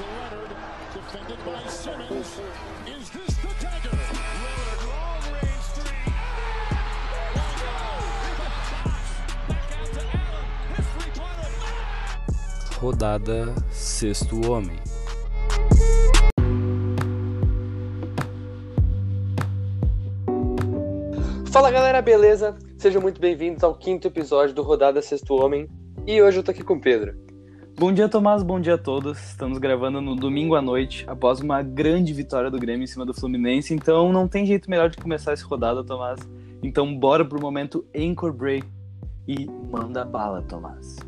to Leonard, defended by Simmons. Is this the dagger? Lillard, long range three. Rodada Sexto Homem. Fala galera, beleza? Sejam muito bem-vindos ao quinto episódio do Rodada Sexto Homem. E hoje eu tô aqui com o Pedro. Bom dia, Tomás. Bom dia a todos. Estamos gravando no domingo à noite, após uma grande vitória do Grêmio em cima do Fluminense. Então, não tem jeito melhor de começar essa rodada, Tomás. Então, bora pro momento Anchor Break e manda bala, Tomás.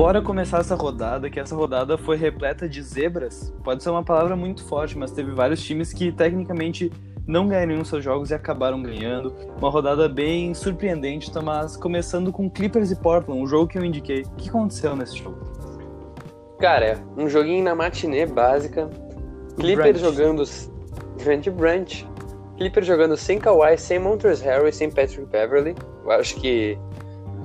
Bora começar essa rodada, que essa rodada foi repleta de zebras. Pode ser uma palavra muito forte, mas teve vários times que tecnicamente não ganharam seus jogos e acabaram ganhando. Uma rodada bem surpreendente, Tomás. Começando com Clippers e Portland, um jogo que eu indiquei. O que aconteceu nesse jogo? Cara, um joguinho na matinê básica. Clippers jogando. Grande Brunch. Clippers jogando sem Kawhi, sem Montrezl Harris, sem Patrick Beverly. Eu acho que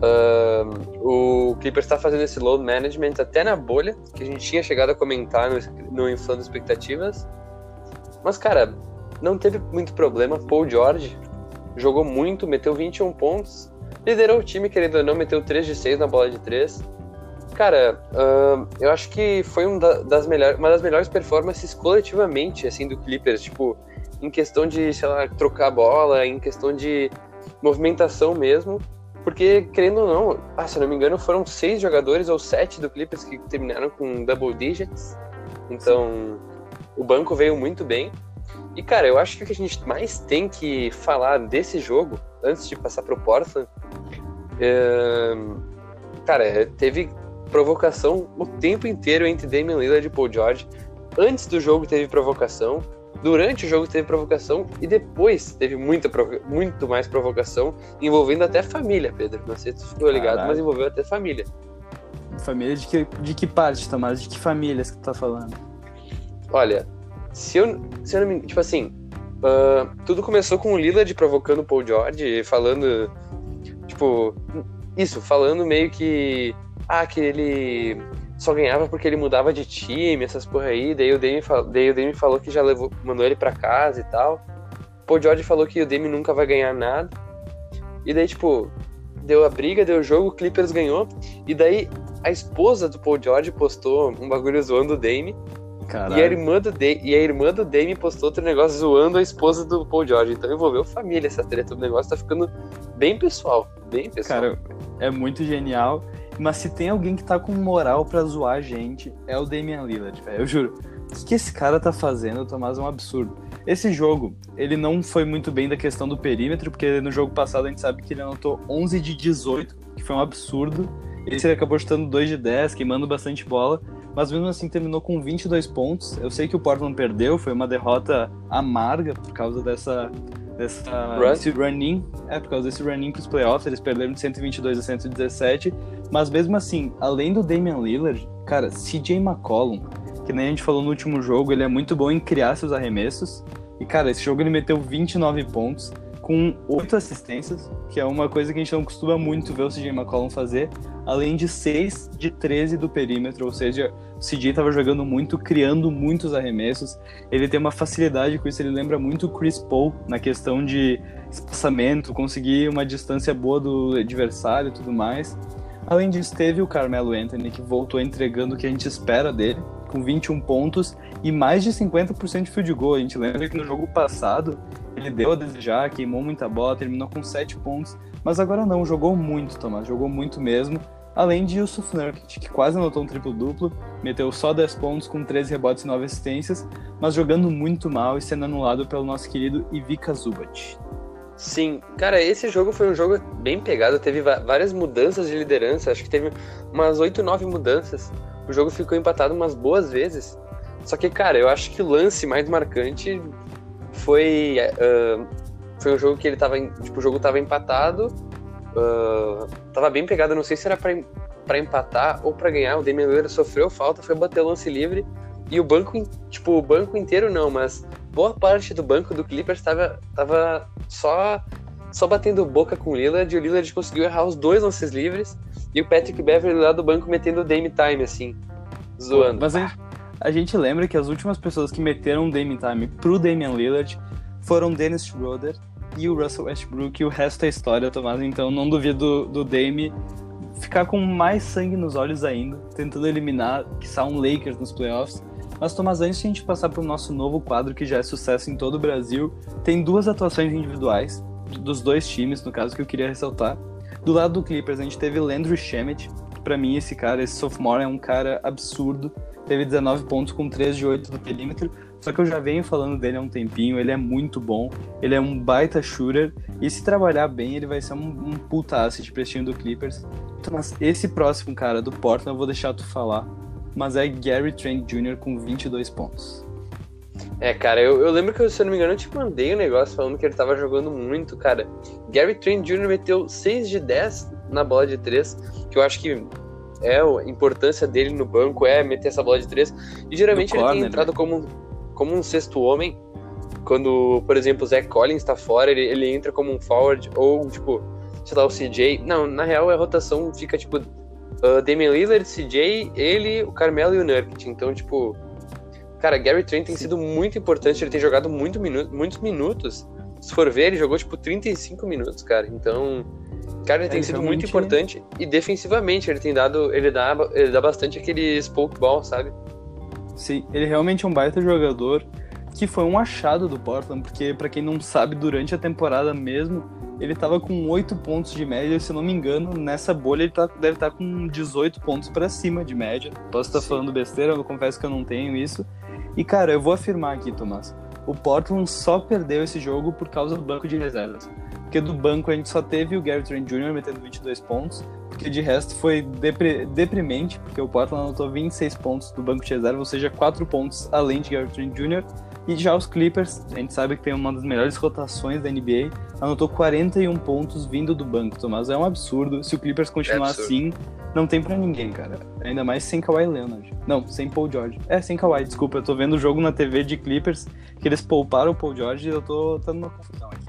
uh, o Clippers está fazendo esse load management até na bolha, que a gente tinha chegado a comentar no, no Inflando Expectativas. Mas, cara, não teve muito problema. Paul George jogou muito, meteu 21 pontos, liderou o time, querendo ou não, meteu 3 de 6 na bola de 3. Cara, uh, eu acho que foi um da, das melhores, uma das melhores performances coletivamente, assim, do Clippers, tipo, em questão de, sei lá, trocar a bola, em questão de movimentação mesmo, porque, querendo ou não, ah, se eu não me engano, foram seis jogadores ou sete do Clippers que terminaram com double digits, então o banco veio muito bem, e, cara, eu acho que o que a gente mais tem que falar desse jogo, antes de passar pro Portland, é... cara, teve provocação o tempo inteiro entre Damian Lillard e Paul George. Antes do jogo teve provocação, durante o jogo teve provocação e depois teve muita muito mais provocação, envolvendo até família, Pedro. Não sei se tu ficou ligado, Caralho. mas envolveu até família. Família de que, de que parte, Tomás? De que famílias que tu tá falando? Olha, se eu, se eu não me tipo assim, uh, tudo começou com o Lillard provocando o Paul George, falando, tipo, isso, falando meio que, ah, que ele só ganhava porque ele mudava de time, essas porra aí, daí o Dame, daí o Dame falou que já levou, mandou ele pra casa e tal. O Paul George falou que o Dame nunca vai ganhar nada. E daí, tipo, deu a briga, deu o jogo, o Clippers ganhou. E daí a esposa do Paul George postou um bagulho zoando o Dame. Caralho. E a, irmã do Dame, e a irmã do Dame postou outro negócio zoando a esposa do Paul George. Então envolveu família essa treta. O negócio tá ficando bem pessoal. Bem pessoal. Cara, é muito genial. Mas se tem alguém que tá com moral pra zoar a gente, é o Damian Lillard, velho. Eu juro. O que, esse cara tá fazendo, Tomás, é um absurdo. Esse jogo, ele não foi muito bem da questão do perímetro, porque no jogo passado a gente sabe que ele anotou 11 de 18, que foi um absurdo. Esse ele acabou chutando 2 de 10, queimando bastante bola, mas mesmo assim terminou com 22 pontos. Eu sei que o Portland perdeu, foi uma derrota amarga por causa dessa dessa, Run? desse run-in, é, por causa desse run-in pros playoffs, eles perderam de 122 a 117, mas mesmo assim, além do Damian Lillard, cara, CJ McCollum, que nem a gente falou no último jogo, ele é muito bom em criar seus arremessos, e cara, esse jogo ele meteu 29 pontos, com 8 assistências, que é uma coisa que a gente não costuma muito ver o CJ McCollum fazer, além de 6 de 13 do perímetro, ou seja, o CJ estava jogando muito, criando muitos arremessos. Ele tem uma facilidade com isso, ele lembra muito o Chris Paul na questão de espaçamento, conseguir uma distância boa do adversário e tudo mais. Além disso, teve o Carmelo Anthony, que voltou entregando o que a gente espera dele, com 21 pontos e mais de 50% de field goal. A gente lembra que no jogo passado ele deu a desejar, queimou muita bola, terminou com 7 pontos, mas agora não, jogou muito, Tomás, jogou muito mesmo. Além de Yusuf Nurkic, que quase anotou um triplo-duplo, meteu só 10 pontos com 13 rebotes e 9 assistências, mas jogando muito mal e sendo anulado pelo nosso querido Ivica Zubat. Sim, cara, esse jogo foi um jogo bem pegado, teve várias mudanças de liderança, acho que teve umas 8, 9 mudanças. O jogo ficou empatado umas boas vezes. Só que, cara, eu acho que o lance mais marcante foi. Uh, foi um jogo que ele tava. Tipo, o jogo tava empatado. Uh, tava bem pegado, não sei se era pra, empatar ou pra ganhar. O Damian Lillard sofreu falta, foi bater o lance livre. e o banco, tipo, o banco inteiro não, mas boa parte do banco do Clippers tava, tava só, só batendo boca com o Lillard e o Lillard conseguiu errar os dois lances livres e o Patrick Beverly lá do banco metendo o Dame Time, assim, zoando. Mas a gente, a gente lembra que as últimas pessoas que meteram Dame Time pro Damian Lillard foram Dennis Schroeder e o Russell Westbrook, e o resto é história, Tomás. Então não duvido do Dame ficar com mais sangue nos olhos ainda, tentando eliminar, que um Lakers nos playoffs. Mas, Tomás, antes de a gente passar para o nosso novo quadro, que já é sucesso em todo o Brasil, tem duas atuações individuais dos dois times, no caso, que eu queria ressaltar. Do lado do Clippers, a gente teve Landry Shamet, pra mim esse cara, esse sophomore, é um cara absurdo. Teve 19 pontos com 3 de 8 do perímetro. Só que eu já venho falando dele há um tempinho, ele é muito bom, ele é um baita shooter, e se trabalhar bem, ele vai ser um, um puta asset pra do Clippers. Mas esse próximo cara do Portland eu vou deixar tu falar, mas é Gary Trent Jr. com 22 pontos. É, cara, eu, eu lembro que, se eu não me engano, eu te mandei um negócio falando que ele tava jogando muito, cara. Gary Trent Jr. meteu 6 de 10 na bola de 3, que eu acho que é a importância dele no banco, é meter essa bola de 3. E geralmente Do ele corner, tem entrado né? como, como um sexto homem. Quando, por exemplo, o Zach Collins tá fora, ele, ele entra como um forward, ou tipo, sei lá, o CJ. Não, na real a rotação fica tipo uh, Damian Lillard, CJ, ele, o Carmelo e o Nurkic. Então, tipo, cara, Gary Trent tem sido muito importante, ele tem jogado muito minu muitos minutos. Se for ver, ele jogou tipo 35 minutos, cara. Então, cara, ele tem Ele sido muito importante e defensivamente ele tem dado, ele dá, ele dá bastante aquele spoke ball, sabe? Sim, ele realmente é um baita jogador que foi um achado do Portland, porque pra quem não sabe, durante a temporada mesmo, ele tava com 8 pontos de média, se eu não me engano, nessa bolha ele tá- deve estar com 18 pontos pra cima de média. Posso estar Sim. falando besteira, eu confesso que eu não tenho isso. E cara, eu vou afirmar aqui, Tomás, o Portland só perdeu esse jogo por causa do banco de reservas. Porque do banco a gente só teve o Gary Trent Jr. metendo 22 pontos, porque de resto foi depre- deprimente, porque o Portland anotou 26 pontos do banco de reserva, ou seja, 4 pontos além de Gary Trent Jr. E já os Clippers, a gente sabe que tem uma das melhores rotações da NBA, anotou 41 pontos vindo do banco, Tomás. É um absurdo. Se o Clippers continuar É assim, não tem pra ninguém, cara. Ainda mais sem Kawhi Leonard. Não, sem Paul George. É, sem Kawhi, desculpa. Eu tô vendo o jogo na TV de Clippers, que eles pouparam o Paul George e eu tô tendo uma confusão aqui.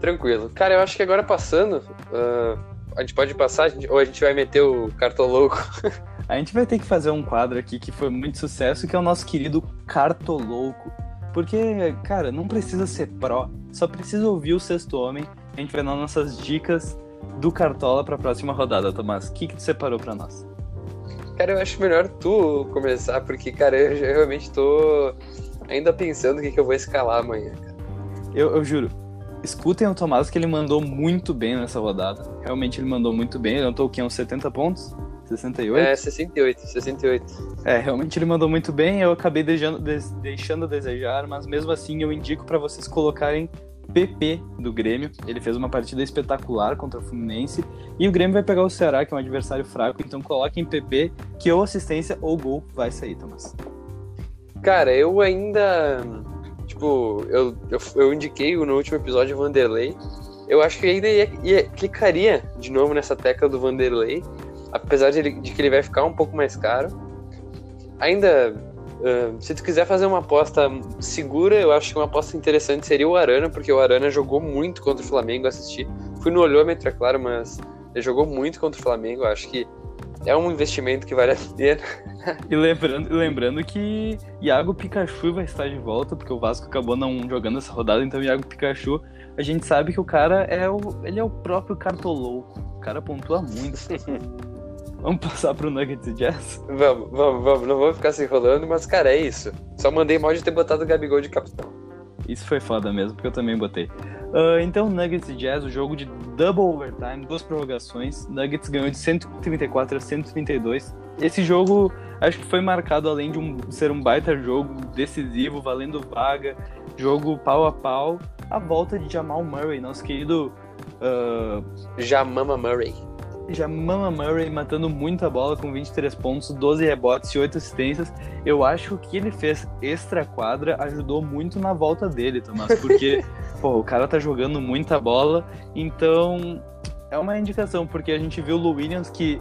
Tranquilo. Cara, eu acho que agora passando, ah, a gente pode passar, a gente- ou a gente vai meter o cartoloco. A gente vai ter que fazer um quadro aqui que foi muito sucesso, que é o nosso querido Cartolouco. Porque, cara, não precisa ser pró, só precisa ouvir o Sexto Homem. A gente vai dar nossas dicas do Cartola pra próxima rodada, Tomás. O que, que tu separou pra nós? Cara, eu acho melhor tu começar, porque, cara, eu já realmente tô ainda pensando o que, que eu vou escalar amanhã. cara. Eu, eu juro, escutem o Tomás que ele mandou muito bem nessa rodada. Realmente ele mandou muito bem. Ele anotou o quê? Uns 70 pontos? 68? É, 68, 68. É, realmente ele mandou muito bem. Eu acabei deixando, deixando a desejar, mas mesmo assim eu indico pra vocês colocarem PP do Grêmio. Ele fez uma partida espetacular contra o Fluminense. E o Grêmio vai pegar o Ceará, que é um adversário fraco. Então coloquem PP, que ou assistência ou gol vai sair, Tomás. Cara, eu ainda. Tipo, eu, eu, eu indiquei no último episódio o Vanderlei. Eu acho que ainda ia, ia- clicaria de novo nessa tecla do Vanderlei. Apesar de, ele- de que ele vai ficar um pouco mais caro. Ainda, ah, se tu quiser fazer uma aposta segura, eu acho que uma aposta interessante seria o Arana, porque o Arana jogou muito contra o Flamengo, assisti. Fui no olhômetro, é claro, mas ele jogou muito contra o Flamengo. Acho que é um investimento que vale a pena. E lembrando, lembrando que Iago Pikachu vai estar de volta, porque o Vasco acabou não jogando essa rodada, então Iago Pikachu, a gente sabe que o cara é o. ele é o próprio cartolouco. O cara pontua muito. Vamos passar pro Nuggets e Jazz? Vamos, vamos, vamos. Não vou ficar se enrolando, mas, cara, é isso. Só mandei mal de ter botado o Gabigol de capitão. Isso foi foda mesmo, porque eu também botei. Ah, então, Nuggets e Jazz, o jogo de double overtime, duas prorrogações. Nuggets ganhou de 134 a 132. Esse jogo, acho que foi marcado, além de um- ser um baita jogo decisivo, valendo vaga, jogo pau a pau, a volta de Jamal Murray, nosso querido ah, Jamama Murray. Jamal Murray matando muita bola com 23 pontos, 12 rebotes e 8 assistências. Eu acho que ele fez extra quadra ajudou muito na volta dele, Tomás, porque pô, o cara tá jogando muita bola, então é uma indicação, porque a gente viu o Lou Williams que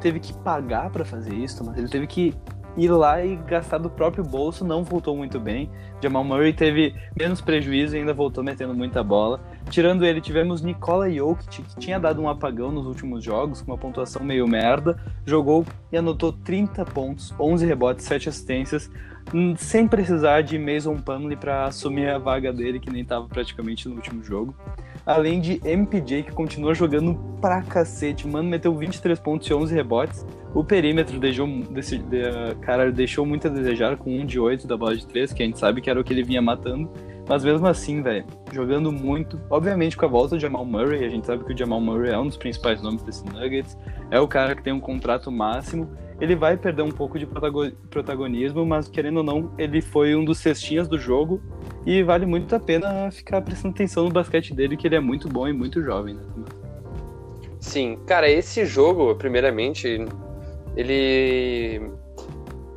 teve que pagar pra fazer isso, mas ele teve que ir lá e gastar do próprio bolso, não voltou muito bem. Jamal Murray teve menos prejuízo e ainda voltou metendo muita bola. Tirando ele, tivemos Nikola Jokic, que tinha dado um apagão nos últimos jogos, com uma pontuação meio merda, jogou e anotou 30 pontos, 11 rebotes, 7 assistências, sem precisar de Mason Plumlee para assumir a vaga dele, que nem estava praticamente no último jogo. Além de MPJ, que continua jogando pra cacete, mano, meteu 23 pontos e 11 rebotes. O perímetro deixou, desse, de, cara, deixou muito a desejar com um de 8 da bola de 3, que a gente sabe que era o que ele vinha matando. Mas mesmo assim, velho, jogando muito. Obviamente com a volta do Jamal Murray, a gente sabe que o Jamal Murray é um dos principais nomes desse Nuggets. É o cara que tem um contrato máximo. Ele vai perder um pouco de protagonismo, mas querendo ou não, ele foi um dos cestinhas do jogo. E vale muito a pena ficar prestando atenção no basquete dele, que ele é muito bom e muito jovem, né? Sim, cara, esse jogo, primeiramente, ele.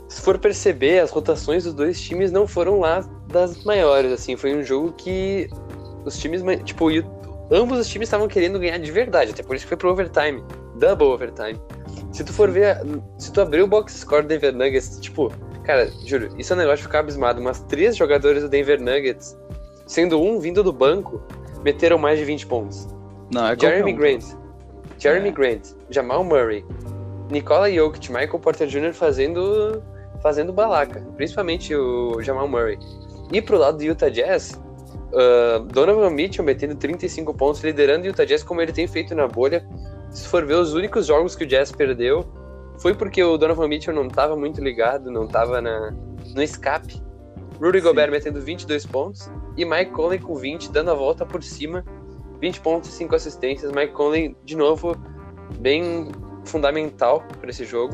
Se for perceber, as rotações dos dois times não foram lá das maiores, assim. Foi um jogo que os times, tipo, ambos os times estavam querendo ganhar de verdade, até por isso que foi pro overtime, double overtime. Se tu for ver, se tu abrir o box score do Denver Nuggets, tipo, cara, juro, isso é um negócio de ficar abismado, mas três jogadores do Denver Nuggets, sendo um vindo do banco, meteram mais de 20 pontos. Não, é Jeremy um. Grant, Jeremy É. Grant, Jamal Murray, Nikola Jokic, Michael Porter Jr. fazendo fazendo balaca, principalmente o Jamal Murray. E pro lado do Utah Jazz, uh, Donovan Mitchell metendo 35 pontos, liderando o Utah Jazz como ele tem feito na bolha. Se for ver os únicos jogos que o Jazz perdeu, foi porque o Donovan Mitchell não estava muito ligado, não estava na, no escape. Rudy Sim. Gobert metendo 22 pontos e Mike Conley com 20, dando a volta por cima, 20 pontos e 5 assistências. Mike Conley, de novo, bem fundamental para esse jogo.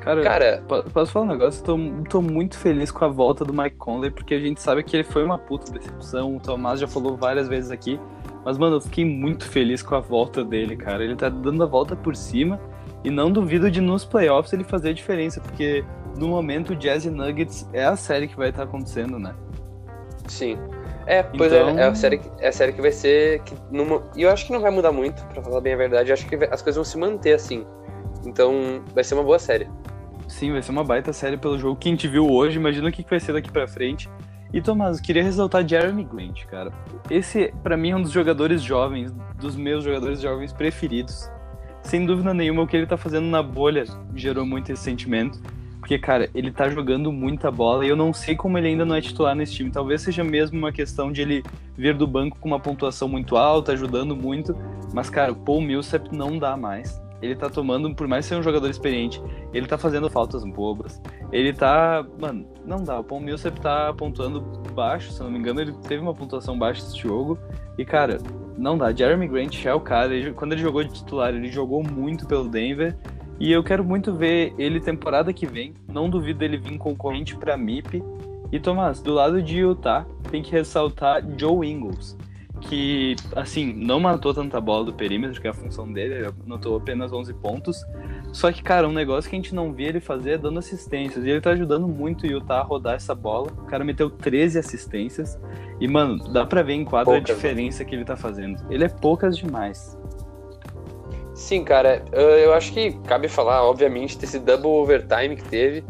Cara, Cara, po- posso falar um negócio? Tô, tô muito feliz com a volta do Mike Conley, porque a gente sabe que ele foi uma puta decepção. O Tomás já falou várias vezes aqui. Mas, mano, eu fiquei muito feliz com a volta dele, cara. Ele tá dando a volta por cima. E não duvido de nos playoffs ele fazer a diferença, porque no momento o Jazz e Nuggets é a série que vai estar acontecendo, né? sim. É, pois Então- é, é a série, que- é a série que vai ser. Que numa, e eu acho que não vai mudar muito, pra falar bem a verdade. Eu acho que as coisas vão se manter assim. Então, vai ser uma boa série. Sim, vai ser uma baita série pelo jogo que a gente viu hoje. Imagina o que que vai ser daqui pra frente. E Tomás, queria ressaltar Jeremy Grant, cara. Esse, pra mim, é um dos jogadores jovens, dos meus jogadores jovens preferidos. Sem dúvida nenhuma, o que ele tá fazendo na bolha gerou muito esse sentimento. Porque, cara, ele tá jogando muita bola e eu não sei como ele ainda não é titular nesse time. Talvez seja mesmo uma questão de ele vir do banco com uma pontuação muito alta, ajudando muito. Mas, cara, o Paul Millsap não dá mais. Ele tá tomando, por mais ser um jogador experiente, ele tá fazendo faltas bobas. Ele tá. Mano, não dá. O Paul Millsap tá pontuando baixo, se não me engano, ele teve uma pontuação baixa esse jogo. E, cara, não dá. Jeremy Grant é o cara. Ele- quando ele jogou de titular, ele jogou muito pelo Denver. E eu quero muito ver ele temporada que vem. Não duvido dele vir concorrente pra MIP. E Tomás, do lado de Utah, tem que ressaltar Joe Ingles. Que, assim, não matou tanta bola do perímetro, que é a função dele, ele anotou apenas 11 pontos. Só que, cara, um negócio que a gente não via ele fazer é dando assistências. E ele tá ajudando muito o Utah a rodar essa bola. O cara meteu 13 assistências. E, mano, dá pra ver em quadra Poucas, a diferença que ele tá fazendo. Ele é poucas demais. Sim, cara, uh, eu acho que cabe falar, obviamente, desse double overtime que teve.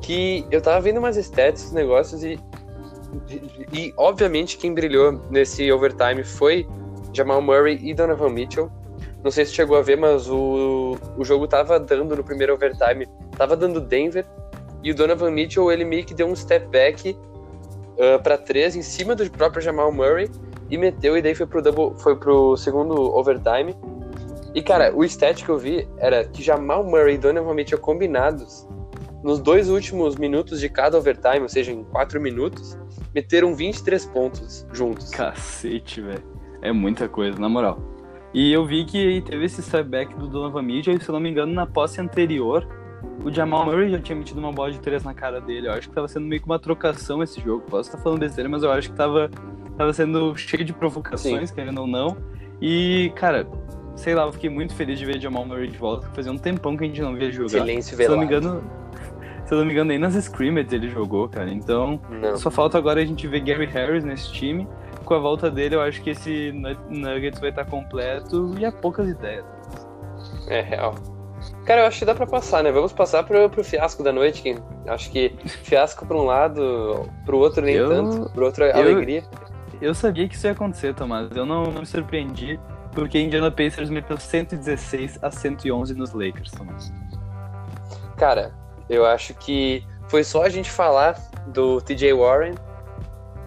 Que eu tava vendo umas os negócios, e, e obviamente quem brilhou nesse overtime foi Jamal Murray e Donovan Mitchell. Não sei se chegou a ver, mas o, o jogo tava dando no primeiro overtime, tava dando Denver, e o Donovan Mitchell ele meio que deu um step back uh, para três em cima do próprio Jamal Murray e meteu, e daí foi pro, double, foi pro segundo overtime. E, cara, o stat que eu vi era que Jamal Murray e Donovan Mitchell combinados, nos dois últimos minutos de cada overtime, ou seja, em quatro minutos, meteram 23 pontos juntos. Cacete, velho. É muita coisa, na moral. E eu vi que teve esse step back do Donovan Mitchell, e se eu não me engano, na posse anterior, o Jamal Murray já tinha metido uma bola de três na cara dele. Eu acho que tava sendo meio que uma trocação esse jogo. Posso estar falando besteira, mas eu acho que tava, tava sendo cheio de provocações, querendo ou não. E, cara, sei lá, eu fiquei muito feliz de ver Jamal Murray de volta. Fazia um tempão que a gente não via jogar. Silêncio Se eu não me velado. engano, se eu não me engano, nem nas scrimmages ele jogou, cara. Então, Não. só falta agora a gente ver Gary Harris nesse time. Com a volta dele, eu acho que esse Nu- Nuggets vai estar completo e há poucas ideias. É real. Cara, eu acho que dá pra passar, né? Vamos passar pro, pro fiasco da noite. Que acho que fiasco pra um lado, pro outro nem Eu- tanto, pro outro é eu- alegria. Eu sabia que isso ia acontecer, Tomás. Eu não, não me surpreendi, porque Indiana Pacers meteu 116 a 111 nos Lakers, Tomás. Cara, eu acho que foi só a gente falar do TJ Warren.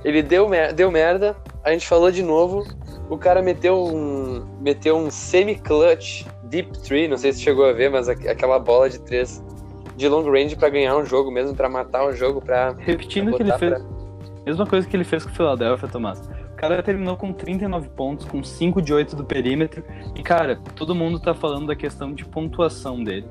Ele deu, mer- deu merda, a gente falou de novo. O cara meteu um, meteu um semi-clutch deep three, não sei se chegou a ver, mas aqu- aquela bola de três de long range pra ganhar um jogo mesmo, pra matar um jogo, pra Repetindo o que ele botar fez, pra- mesma coisa que ele fez com o Philadelphia, Tomás. Cara terminou com 39 pontos, com 5 de 8 do perímetro. E, cara, todo mundo tá falando da questão de pontuação dele.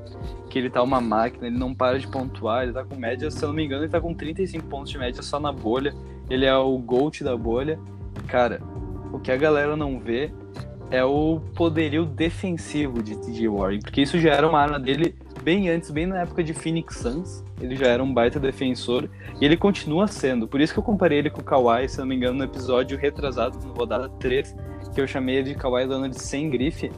Que ele tá uma máquina, ele não para de pontuar, ele tá com média, se eu não me engano, ele tá com 35 pontos de média só na bolha. Ele é o GOAT da bolha. Cara, o que a galera não vê é o poderio defensivo de TJ Warren, porque isso já era uma arma dele bem antes, bem na época de Phoenix Suns. Ele já era um baita defensor e ele continua sendo. Por isso que eu comparei ele com o Kawhi, se não me engano, no episódio retrasado, no rodada 3, que eu chamei ele de Kawhi Leonard sem grife.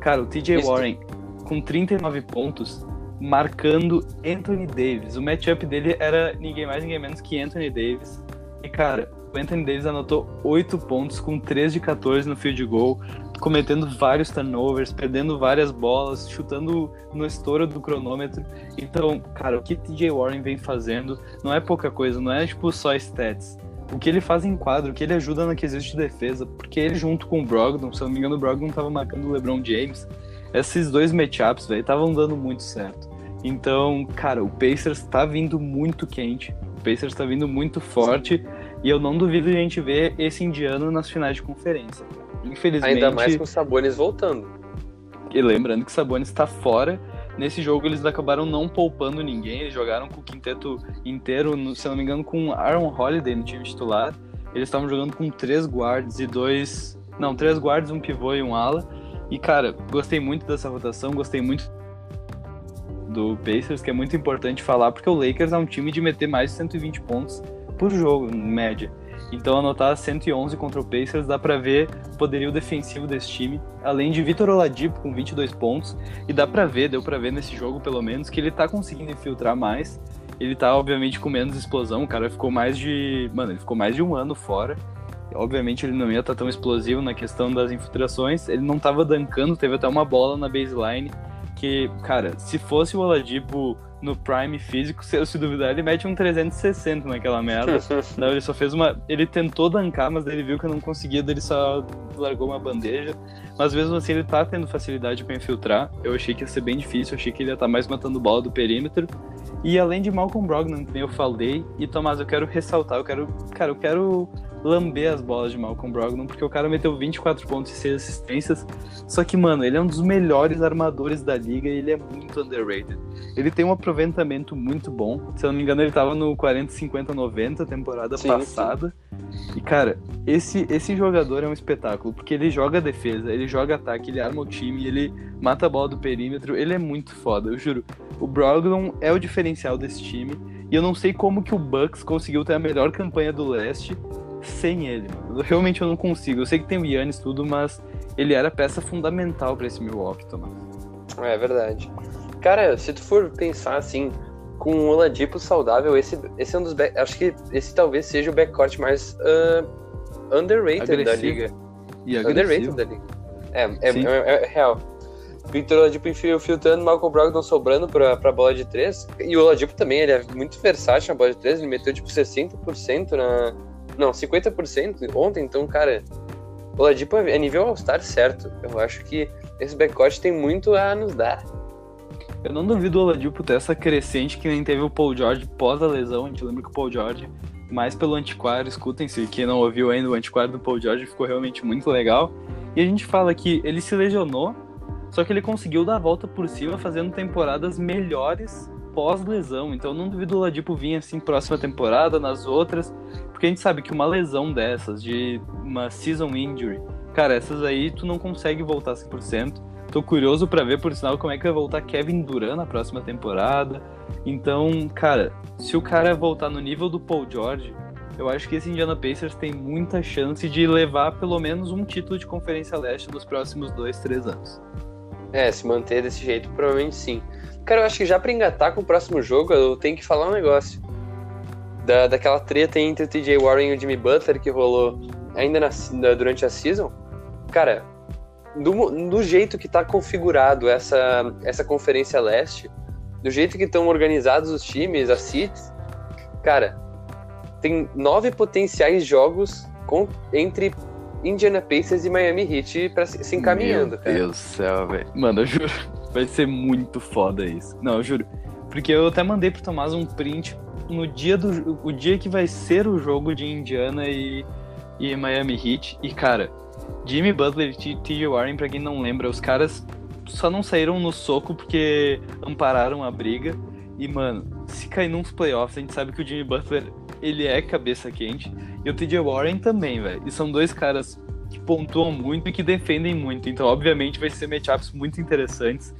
Cara, o TJ Isso. Warren com 39 pontos, marcando Anthony Davis. O matchup dele era ninguém mais, ninguém menos que Anthony Davis. E, cara, o Anthony Davis anotou 8 pontos com 3 de 14 no field goal, cometendo vários turnovers, perdendo várias bolas, chutando no estouro do cronômetro. Então, cara, o que TJ Warren vem fazendo não é pouca coisa, não é tipo só stats. O que ele faz em quadro, o que ele ajuda na quesito de defesa, porque ele junto com o Brogdon, se eu não me engano, o Brogdon tava marcando o LeBron James. Esses dois matchups, velho, estavam dando muito certo. Então, cara, o Pacers tá vindo muito quente. O Pacers tá vindo muito forte. E eu não duvido de a gente ver esse indiano nas finais de conferência. Infelizmente. Ainda mais com o Sabonis voltando. E lembrando que Sabonis está fora. Nesse jogo eles acabaram não poupando ninguém. Eles jogaram com o quinteto inteiro, se não me engano, com Aaron Holiday no time titular. Eles estavam jogando com três guards e dois. Não, três guards, um pivô e um ala. E, cara, gostei muito dessa rotação, gostei muito do Pacers, que é muito importante falar, porque o Lakers é um time de meter mais de 120 pontos por jogo, em média. Então anotar 111 contra o Pacers dá pra ver o poderio defensivo desse time, além de Vitor Oladipo com 22 pontos, e dá pra ver, deu pra ver nesse jogo pelo menos que ele tá conseguindo infiltrar mais. Ele tá obviamente com menos explosão, o cara ficou mais de, mano, ele ficou mais de um ano fora. Obviamente ele não ia estar tão explosivo na questão das infiltrações, ele não tava dancando, teve até uma bola na baseline que, cara, se fosse o Oladipo no prime físico, se eu se duvidar, ele mete um 360 naquela merda. Não, ele só fez uma. Ele tentou dancar, mas ele viu que não conseguia, ele só largou uma bandeja. Mas mesmo assim, ele tá tendo facilidade pra infiltrar. Eu achei que ia ser bem difícil, eu achei que ele ia estar mais matando bola do perímetro. E além de Malcolm Brogdon, que nem eu falei, e Tomás, eu quero ressaltar, eu quero. Cara, eu quero lamber as bolas de Malcolm Brogdon, porque o cara meteu 24 pontos e 6 assistências. Só que, mano, ele é um dos melhores armadores da liga e ele é muito underrated. Ele tem um aproveitamento muito bom. Se eu não me engano, ele tava no 40, 50, 90 temporada Sim, passada. E, cara, esse, esse jogador é um espetáculo, porque ele joga defesa, ele joga ataque, ele arma o time, ele mata a bola do perímetro, ele é muito foda, eu juro. O Brogdon é o diferencial desse time, e eu não sei como que o Bucks conseguiu ter a melhor campanha do leste sem ele, mano. Realmente eu não consigo. Eu sei que tem o Yannis tudo, mas ele era peça fundamental pra esse Milwaukee, Tomás. É verdade. Cara, se tu for pensar assim, com o Oladipo saudável, esse, esse é um dos. back- Acho que esse talvez seja o backcourt mais ah, underrated da Agressivo. liga. E Underrated agressivo. da liga. É, é, é- é real. Victor Oladipo enfio- filtrando, Malcolm Brogdon sobrando pra, pra bola de três. E o Oladipo também, ele é muito versátil na bola de três. Ele meteu tipo 60% na. Não, 50% ontem. Então, cara, o Oladipo é nível All-Star certo. Eu acho que esse backcourt tem muito a nos dar. Eu não duvido o Oladipo ter essa crescente que nem teve o Paul George pós a lesão. A gente lembra que o Paul George, mais pelo antiquário, escutem-se, quem não ouviu ainda, o antiquário do Paul George ficou realmente muito legal. E a gente fala que ele se lesionou, só que ele conseguiu dar a volta por cima, fazendo temporadas melhores pós-lesão. Então eu não duvido o Oladipo vir assim próxima temporada, nas outras, porque a gente sabe que uma lesão dessas, de uma season injury, cara, essas aí tu não consegue voltar 100%. Tô curioso pra ver, por sinal, como é que vai voltar Kevin Durant na próxima temporada. Então, cara, se o cara voltar no nível do Paul George, eu acho que esse Indiana Pacers tem muita chance de levar pelo menos um título de Conferência Leste nos próximos dois, três anos. É, se manter desse jeito, provavelmente sim. Cara, eu acho que já pra engatar com o próximo jogo, eu tenho que falar um negócio. Da, daquela treta entre o TJ Warren e o Jimmy Butler que rolou ainda na, na- durante a season. Cara, do, do jeito que tá configurado essa, essa Conferência Leste, do jeito que estão organizados os times, as seeds, cara, tem nove potenciais jogos com- entre Indiana Pacers e Miami Heat pra se, se encaminhando, Meu cara. Deus do céu, velho. Mano, eu juro. Vai ser muito foda isso. Não, eu juro. Porque eu até mandei pro Tomás um print no dia do o dia que vai ser o jogo de Indiana e, e Miami Heat. E, cara, Jimmy Butler e TJ Warren, pra quem não lembra, os caras só não saíram no soco porque ampararam a briga. E, mano, se cair nos playoffs, a gente sabe que o Jimmy Butler, ele é cabeça quente. E o TJ Warren também, velho. E são dois caras que pontuam muito e que defendem muito. Então, obviamente, vai ser matchups muito interessantes.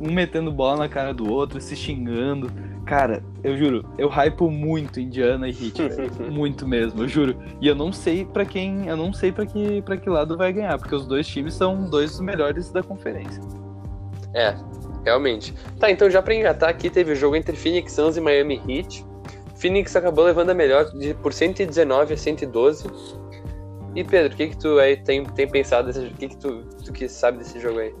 Um metendo bola na cara do outro, se xingando. Cara, eu juro, eu hypo muito Indiana e Heat, muito mesmo, eu juro. E eu não sei pra quem, eu não sei para que para que lado vai ganhar, porque os dois times são dois dos melhores da conferência. É, realmente. Tá, então já pra engatar aqui, teve o jogo entre Phoenix Suns e Miami Heat. Phoenix acabou levando a melhor de, por 119 a 112. E Pedro, o que que tu aí tem, tem pensado O que que tu, tu que sabe desse jogo aí?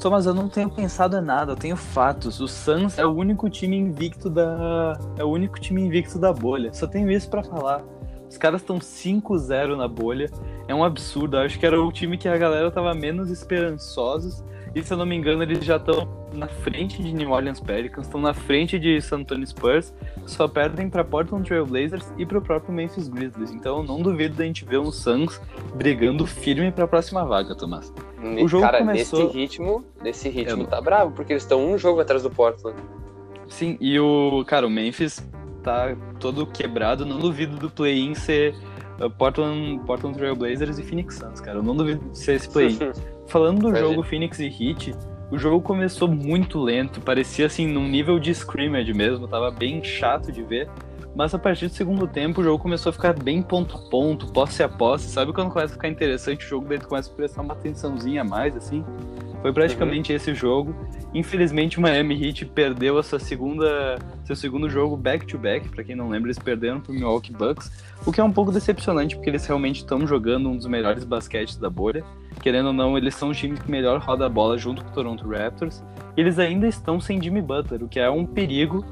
Thomas, eu não tenho pensado em nada, eu tenho fatos. O Suns é o único time invicto da é o único time invicto da bolha. Só tenho isso pra falar. Os caras estão 5-0 na bolha. É um absurdo. Eu acho que era o time que a galera tava menos esperançosos. E se eu não me engano, eles já estão na frente de New Orleans Pelicans, estão na frente de San Antonio Spurs, só perdem para Portland Trail Blazers e para o próprio Memphis Grizzlies. Então eu não duvido da gente ver um Suns brigando firme para a próxima vaga, Tomás. O jogo Cara, começou- nesse ritmo, nesse ritmo Eu- tá bravo, porque eles estão um jogo atrás do Portland. Sim, e o, cara, o Memphis tá todo quebrado, não duvido do play-in ser uh, Portland, Portland Trail Blazers e Phoenix Suns, cara. Eu não duvido de ser esse play-in. Falando do jogo Phoenix e Heat, o jogo começou muito lento, parecia assim num nível de scrimmage mesmo, tava bem chato de ver. Mas a partir do segundo tempo o jogo começou a ficar bem ponto a ponto, posse a posse. Sabe quando começa a ficar interessante o jogo, daí tu começa a prestar uma atençãozinha a mais, assim? Foi praticamente esse jogo. Infelizmente o Miami Heat perdeu a sua segunda, seu segundo jogo back-to-back. Pra quem não lembra, eles perderam pro Milwaukee Bucks. O que é um pouco decepcionante, porque eles realmente estão jogando um dos melhores basquetes da bolha. Querendo ou não, eles são o time que melhor roda a bola junto com o Toronto Raptors. E eles ainda estão sem Jimmy Butler, o que é um perigo,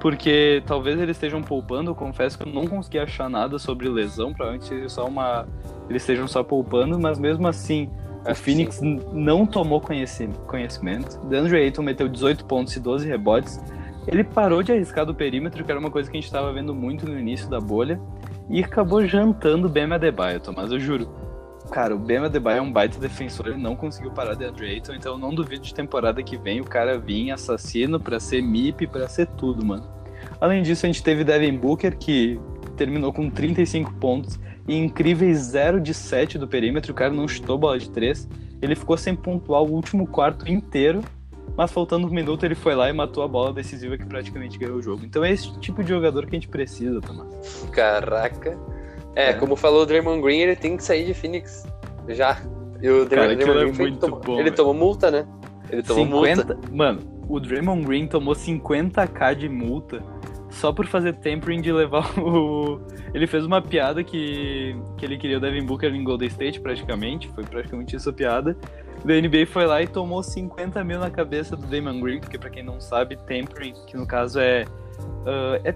porque talvez eles estejam poupando. Eu confesso que eu não consegui achar nada sobre lesão, provavelmente seja só uma. Eles estejam só poupando, mas mesmo assim, que Phoenix n- não tomou conheci- conhecimento. DeAndre Ayton meteu 18 pontos e 12 rebotes. Ele parou de arriscar do perímetro, que era uma coisa que a gente estava vendo muito no início da bolha, e acabou jantando o Bam Adebayo, Tomás, eu juro. Cara, o Bam Adebayo é um baita defensor, ele não conseguiu parar de DeAndre Ayton, então não duvido de temporada que vem o cara vir assassino pra ser MIP, pra ser tudo, mano. Além disso, a gente teve Devin Booker, que terminou com 35 pontos e incríveis 0 de 7 do perímetro, o cara não chutou bola de 3, ele ficou sem pontuar o último quarto inteiro, mas faltando um minuto ele foi lá e matou a bola decisiva que praticamente ganhou o jogo. Então é esse tipo de jogador que a gente precisa, Tomás. Caraca. É, É. como falou o Draymond Green, ele tem que sair de Phoenix. Já. E o Cara, Draymond, é Green foi- muito tomou- bom, Ele velho. tomou multa, né? Ele tomou multa. 50, mano, o Draymond Green tomou 50k de multa só por fazer tampering de levar o. Ele fez uma piada que, que ele queria o Devin Booker em Golden State, praticamente. Foi praticamente isso a piada. O NBA foi lá e tomou 50 mil na cabeça do Damon Green, porque pra quem não sabe, tampering, que no caso é. ah, é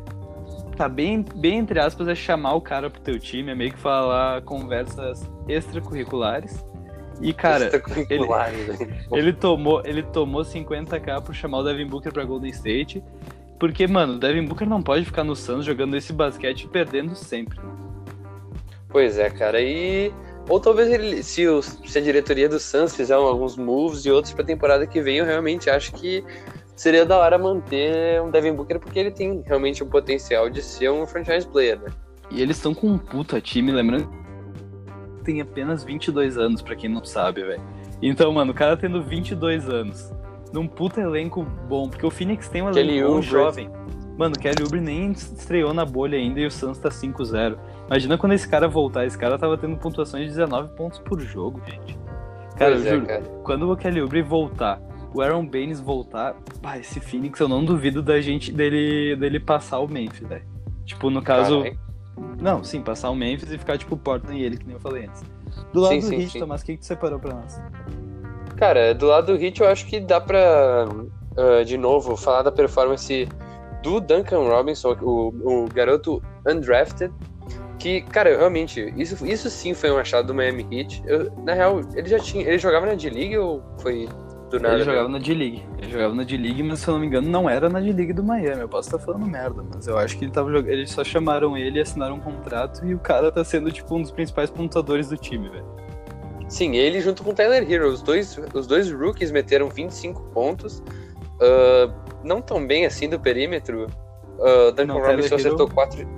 tá bem, bem entre aspas, é chamar o cara pro teu time, é meio que falar conversas extracurriculares. E, cara, né? ele tomou, ele tomou 50k por chamar o Devin Booker pra Golden State. Porque, mano, o Devin Booker não pode ficar no Suns jogando esse basquete e perdendo sempre. Pois é, cara. E. Ou talvez ele, se, o- se a diretoria do Suns fizer alguns moves e outros pra temporada que vem, eu realmente acho que seria da hora manter um Devin Booker, porque ele tem realmente o potencial de ser um franchise player, né? E eles estão com um puta time, lembrando tem apenas 22 anos, pra quem não sabe, velho. Então, mano, o cara tendo 22 anos, num puta elenco bom, porque o Phoenix tem um Kelly elenco bom Oubre. jovem. Mano, o Kelly Oubre nem estreou na bolha ainda e o Suns tá 5-0. Imagina quando esse cara voltar, esse cara tava tendo pontuações de 19 pontos por jogo, gente. Cara, pois eu é, juro, cara. quando o Kelly Oubre voltar, o Aaron Baines voltar, pá, esse Phoenix eu não duvido da gente dele, dele passar o Memphis, velho. Tipo, no caso. Carai. Não, sim, passar o Memphis e ficar tipo Portland e ele, que nem eu falei antes. Do lado Sim, do sim, Heat, sim. Tomás, o que, que tu separou pra nós? Cara, do lado do Heat eu acho que dá pra, ah, de novo, falar da performance do Duncan Robinson, o, o garoto undrafted, que, cara, realmente, isso, isso sim foi um achado do Miami Heat. Eu, na real, ele já tinha, ele jogava na D-League ou foi do nada? Ele jogava mesmo? na D-League. Ele jogava na D-League, mas se eu não me engano, não era na D-League do Miami. Eu posso estar falando merda, mas eu acho que ele tava jogando. Eles só chamaram ele, assinaram um contrato e o cara tá sendo, tipo, um dos principais pontuadores do time, velho. Sim, ele junto com o Tyler Hero, os dois, os dois rookies meteram 25 pontos, ah, não tão bem assim do perímetro. Uh, Duncan Não, Tyler Robinson Hero- acertou 4.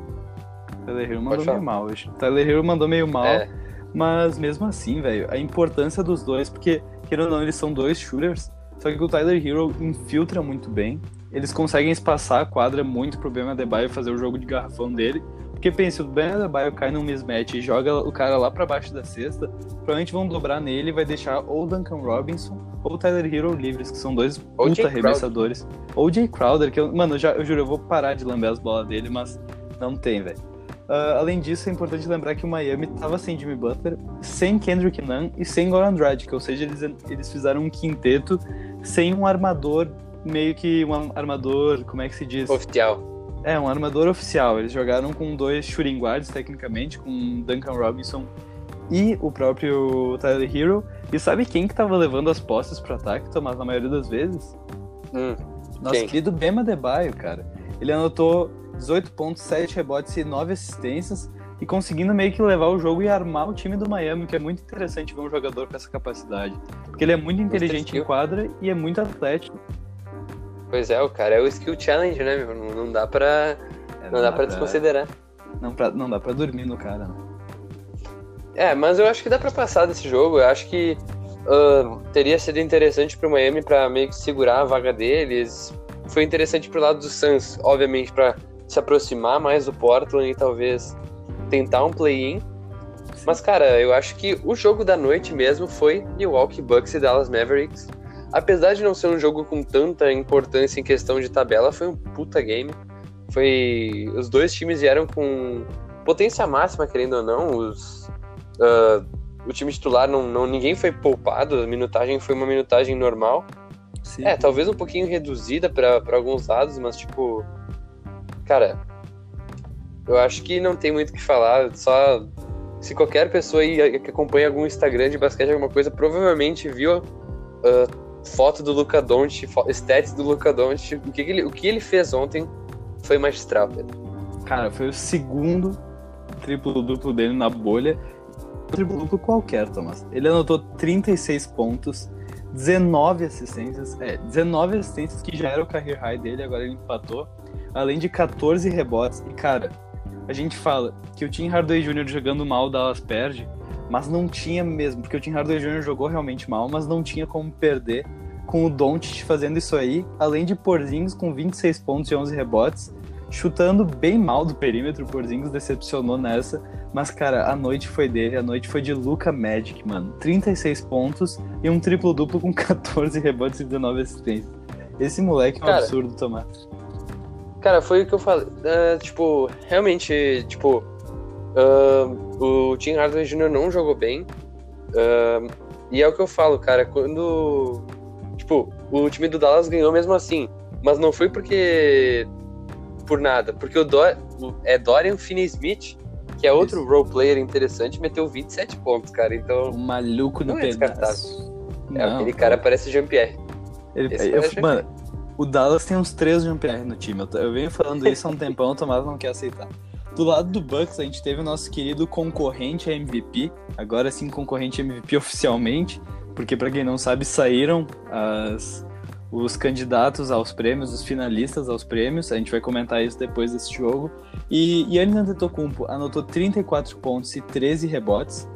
Tyler Hero mandou meio mal hoje. Tyler Hero mandou meio mal, É, mas mesmo assim, velho, a importância dos dois, porque, querendo ou não, eles são dois shooters, só que o Tyler Hero infiltra muito bem. Eles conseguem espaçar a quadra muito pro Ben Adebayo fazer o jogo de garrafão dele. Porque pensa, se o Ben Adebayo cai num mismatch e joga o cara lá pra baixo da cesta, provavelmente vão dobrar nele e vai deixar ou o Duncan Robinson ou o Tyler Hero livres, que são dois Ou puta arremessadores. Ou o Jay Crowder, que eu, mano, eu, já, eu juro, eu vou parar de lamber as bolas dele, mas não tem, velho. Ah, além disso, é importante lembrar que o Miami tava sem Jimmy Butler, sem Kendrick Nunn e sem Goran Dragic, ou seja, eles, eles fizeram um quinteto sem um armador, meio que um armador, como é que se diz? oficial. É, um armador oficial. Eles jogaram com dois shooting guards, tecnicamente, com Duncan Robinson e o próprio Tyler Hero. E sabe quem que tava levando as posses pro ataque, Tomás, na maioria das vezes? Hum, Nosso Quem? querido Bema Debaio, cara. Ele anotou 18 pontos, 7 rebotes e 9 assistências e conseguindo meio que levar o jogo e armar o time do Miami, que é muito interessante ver um jogador com essa capacidade. Porque ele é muito inteligente em quadra e é muito atlético. Pois é, o cara é o skill challenge, né, meu? Não, não dá pra, É, não dá pra desconsiderar. Não, pra- não dá pra dormir no cara, não. É, mas eu acho que dá pra passar desse jogo. Eu acho que ah, teria sido interessante pro Miami pra meio que segurar a vaga deles. Foi interessante pro lado do Suns, obviamente, pra se aproximar mais do Portland e talvez tentar um play-in. Mas, cara, eu acho que o jogo da noite mesmo foi Milwaukee Bucks e Dallas Mavericks. Apesar de não ser um jogo com tanta importância em questão de tabela, foi um puta game. Foi. Os dois times vieram com potência máxima, querendo ou não. Os, ah, o time titular, não, não, ninguém foi poupado, a minutagem foi uma minutagem normal. Sim. É, talvez um pouquinho reduzida pra alguns lados, mas tipo. Cara, eu acho que não tem muito o que falar. Só. Se qualquer pessoa aí que acompanha algum Instagram de basquete, alguma coisa, provavelmente viu ah, foto do Luca Doncic, stats do Luca Doncic. O que, que ele, o que ele fez ontem foi magistral, Pedro. Cara, foi o segundo triplo-duplo dele na bolha. Triplo-duplo qualquer, Thomas. Ele anotou 36 pontos, 19 assistências. É, 19 assistências que já era o career high dele, agora ele empatou. Além de 14 rebotes. E, cara, a gente fala que o Tim Hardaway Jr. jogando mal, o Dallas perde. Mas não tinha mesmo, porque o Tim Hardaway Jr. jogou realmente mal, mas não tinha como perder com o Doncic fazendo isso aí. Além de Porzingis com 26 pontos e 11 rebotes chutando bem mal do perímetro, o Porzingis decepcionou nessa, mas cara, a noite foi dele, a noite foi de Luca Magic, mano. 36 pontos e um triplo-duplo com 14 rebotes e 19 assistências. Esse moleque é um Cara, absurdo, Tomás. Cara, foi o que eu falei. Ah, tipo, realmente, tipo, ah, o Tim Hardaway Jr. não jogou bem. Ah, e é o que eu falo, cara, quando. Tipo, o time do Dallas ganhou mesmo assim. Mas não foi porque. Por nada. Porque o, Dor, o é Dorian Finney-Smith, que é outro Isso. role player interessante, meteu 27 pontos, cara. Então, Um maluco no Não é pedaço. é, aquele cara parece Jean-Pierre. Ele, eu- parece mano, o Dallas tem uns três Jean-Pierre no time. Eu, eu venho falando isso há um tempão, o Tomás não quer aceitar. Do lado do Bucks, a gente teve o nosso querido concorrente a MVP, agora sim concorrente MVP oficialmente, porque pra quem não sabe, saíram as- os candidatos aos prêmios, os finalistas aos prêmios, a gente vai comentar isso depois desse jogo. E Yannis Antetokounmpo anotou 34 pontos e 13 rebotes,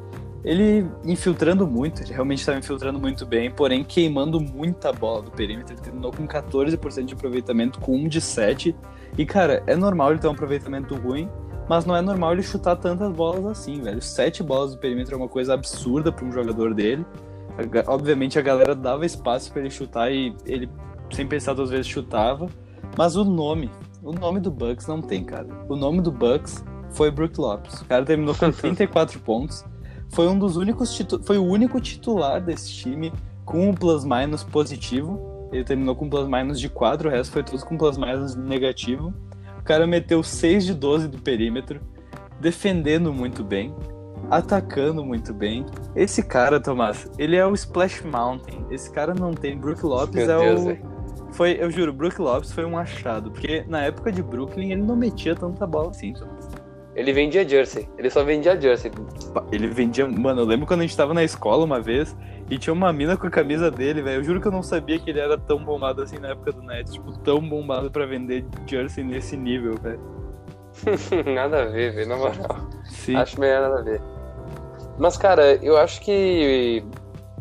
ele infiltrando muito, ele realmente estava infiltrando muito bem, porém queimando muita bola do perímetro. Ele terminou com 14% de aproveitamento, com 1 de 7. E, cara, é normal ele ter um aproveitamento ruim, mas não é normal ele chutar tantas bolas assim, velho. 7 bolas do perímetro é uma coisa absurda para um jogador dele. Obviamente a galera dava espaço pra ele chutar e ele, sem pensar duas vezes, chutava. Mas o nome, o nome do Bucks não tem, cara. O nome do Bucks foi Brook Lopes. O cara terminou com 34 pontos. Foi um dos únicos foi o único titular desse time com um plus-minus positivo. Ele terminou com um plus-minus de 4, o resto foi tudo com plus-minus negativo. O cara meteu 6 de 12 do perímetro, defendendo muito bem, atacando muito bem. Esse cara, Tomás, ele é o Splash Mountain. Esse cara não tem. Brook Lopes Meu é Deus, o. velho. Foi, eu juro, Brook Lopes foi um achado, porque na época de Brooklyn ele não metia tanta bola assim. Tomás. Ele vendia jersey. Ele só vendia jersey. Ele vendia. Mano, eu lembro quando a gente tava na escola uma vez e tinha uma mina com a camisa dele, velho. Eu juro que eu não sabia que ele era tão bombado assim na época do Nets. Tipo, tão bombado pra vender jersey nesse nível, velho. nada a ver, velho, na moral. Sim. Acho melhor nada a ver. Mas, cara, eu acho que,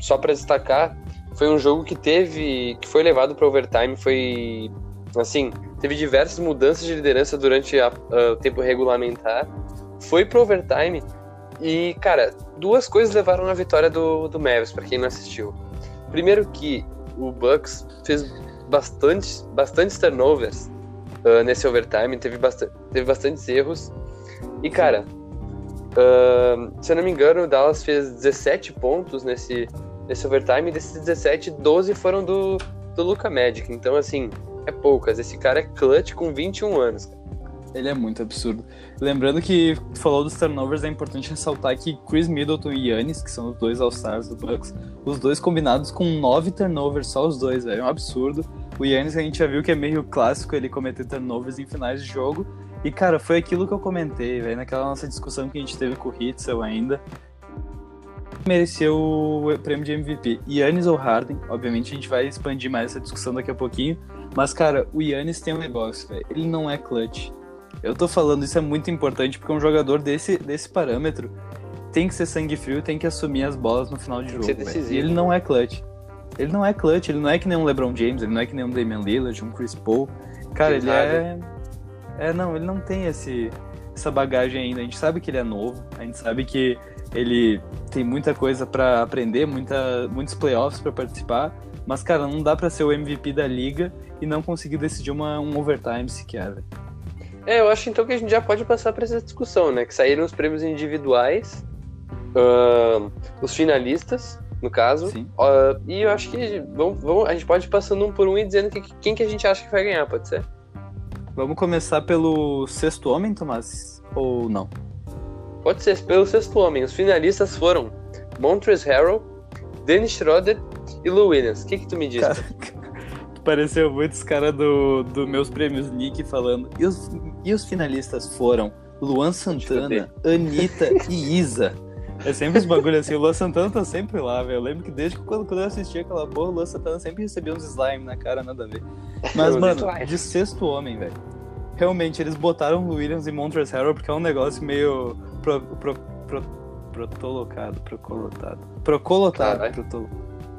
só pra destacar, foi um jogo que teve. que foi levado pra overtime. Foi. Assim, teve diversas mudanças de liderança durante a- a- o tempo regulamentar. Foi pro overtime. E, cara, duas coisas levaram à vitória do, do Mavis, pra quem não assistiu. Primeiro que o Bucks fez bastante, bastantes turnovers ah, nesse overtime, teve, basta teve bastantes erros. E, cara, ah, se eu não me engano, o Dallas fez 17 pontos nesse, nesse overtime, e desses 17, 12 foram do, do Luca Magic. Então, assim, é poucas. Esse cara é clutch com 21 anos. Ele é muito absurdo. Lembrando que falou dos turnovers, é importante ressaltar que Chris Middleton e Yannis, que são os dois All-Stars do Bucks, os dois combinados com nove turnovers, só os dois, velho. É um absurdo. O Yannis a gente já viu que é meio clássico ele cometer turnovers em finais de jogo. E, cara, foi aquilo que eu comentei, velho, naquela nossa discussão que a gente teve com o Hitzel ainda. Mereceu o prêmio de MVP. Yannis ou Harden, obviamente a gente vai expandir mais essa discussão daqui a pouquinho. Mas, cara, o Yannis tem um negócio, velho. Ele não é clutch. Eu tô falando, isso é muito importante, porque um jogador desse, desse parâmetro tem que ser sangue frio, tem que assumir as bolas no final de jogo. ser velho. decisivo. E ele não é clutch. Ele não é clutch, ele não é que nem um LeBron James, ele não é que nem um Damian Lillard, um Chris Paul. Cara, ele é. É, não, ele não tem esse, essa bagagem ainda. A gente sabe que ele é novo, a gente sabe que ele tem muita coisa pra aprender, muita, muitos playoffs pra participar. Mas, cara, não dá pra ser o MVP da liga e não conseguir decidir uma, um overtime sequer. É, eu acho então que a gente já pode passar para essa discussão, né? Que saíram os prêmios individuais, ahn, os finalistas, no caso. Sim. Ah, e eu acho que vamos, vamos- a gente pode ir passando um por um e dizendo que, quem que a gente acha que vai ganhar, pode ser? Vamos começar pelo sexto homem, Tomás? Ou não? Pode ser pelo sexto homem. Os finalistas foram Montrezl Harrell, Dennis Schroeder e Lou Williams. O que, que tu me diz? Cara, pareceu muito os caras do, do meus prêmios Nick falando. E os, e os finalistas foram Luan Santana, Anitta e Isa. É sempre os bagulho assim, o Luan Santana tá sempre lá, velho. Eu lembro que desde quando, quando eu assistia aquela porra, o Luan Santana sempre recebia uns slime na cara, nada a ver. Mas, mano, de sexto homem, velho. Realmente, eles botaram o Williams e Montrezl Harrell porque é um negócio meio pro, pro, pro, protolocado, procolotado. Procolotado. Caralho. Protol...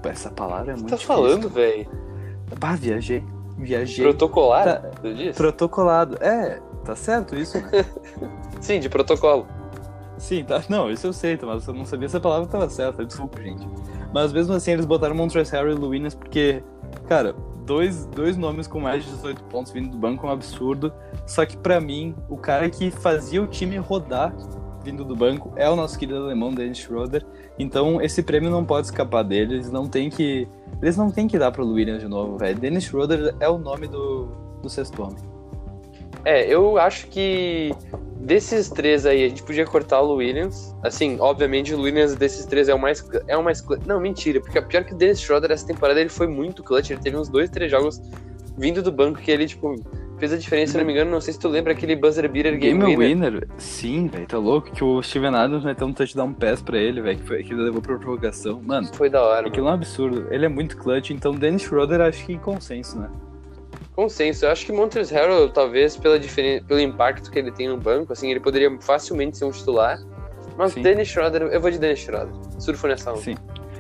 Essa palavra é O que muito tá difícil. falando, velho? Bah, viajei. Viajei. Protocolar? Tá. Diz? Protocolado. É, tá certo isso? Sim, de protocolo. Sim, tá. Não, isso eu sei, mas eu não sabia se a palavra tava certa. Desculpa, gente. Mas mesmo assim, eles botaram Montrezl Harrell e Luinas porque, cara, dois, dois nomes com mais de 18 pontos vindo do banco é um absurdo. Só que pra mim, o cara que fazia o time rodar vindo do banco é o nosso querido alemão Dennis Schroeder. Então esse prêmio não pode escapar deles. Não tem que. Eles não tem que dar pro Williams de novo, velho. Dennis Schroeder é o nome do, do sexto homem. É, eu acho que desses três aí, a gente podia cortar o Williams. Assim, obviamente o Williams desses três é o mais. É o mais Não, mentira, porque pior que o Dennis Schroeder essa temporada ele foi muito clutch. Ele teve uns dois, três jogos vindo do banco que ele, tipo, fez a diferença, se não me engano. Não sei se tu lembra aquele buzzer beater game, Game winner. winner? Sim, velho, tá louco? Que o Steven Adams meteu um touchdown pass pra ele, velho, que, foi- que ele levou pra prorrogação. Mano, Foi da hora, mano. aquilo é um absurdo. Ele é muito clutch, então Dennis Schroeder acho que em consenso, né? Consenso. Eu acho que Montrezl Harrell, talvez pela diferen... pelo impacto que ele tem no banco, assim, ele poderia facilmente ser um titular. Mas Sim. Dennis Schroeder, eu vou de Dennis Schroeder. Surfo nessa onda. Sim.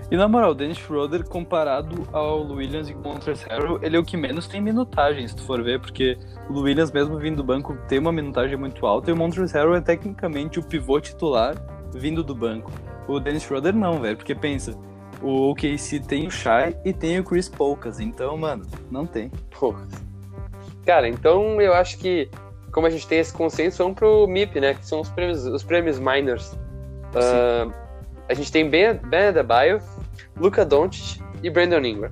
E na moral, o Dennis Schroeder, comparado ao Williams e Montrezl Harrell, ele é o que menos tem minutagem, se tu for ver, porque o Williams, mesmo vindo do banco, tem uma minutagem muito alta, e o Montrezl é tecnicamente o pivô titular vindo do banco. O Dennis Schroeder não, velho, porque pensa, O OKC tem o Shai e tem o Chris Poucas, então, mano, não tem. Porra. Cara, então eu acho que, como a gente tem esse consenso, vamos pro MIP, né? Que são os prêmios, os prêmios minors. Uh, a gente tem Ben, ben Adebayo, Luca Doncic e Brandon Ingram.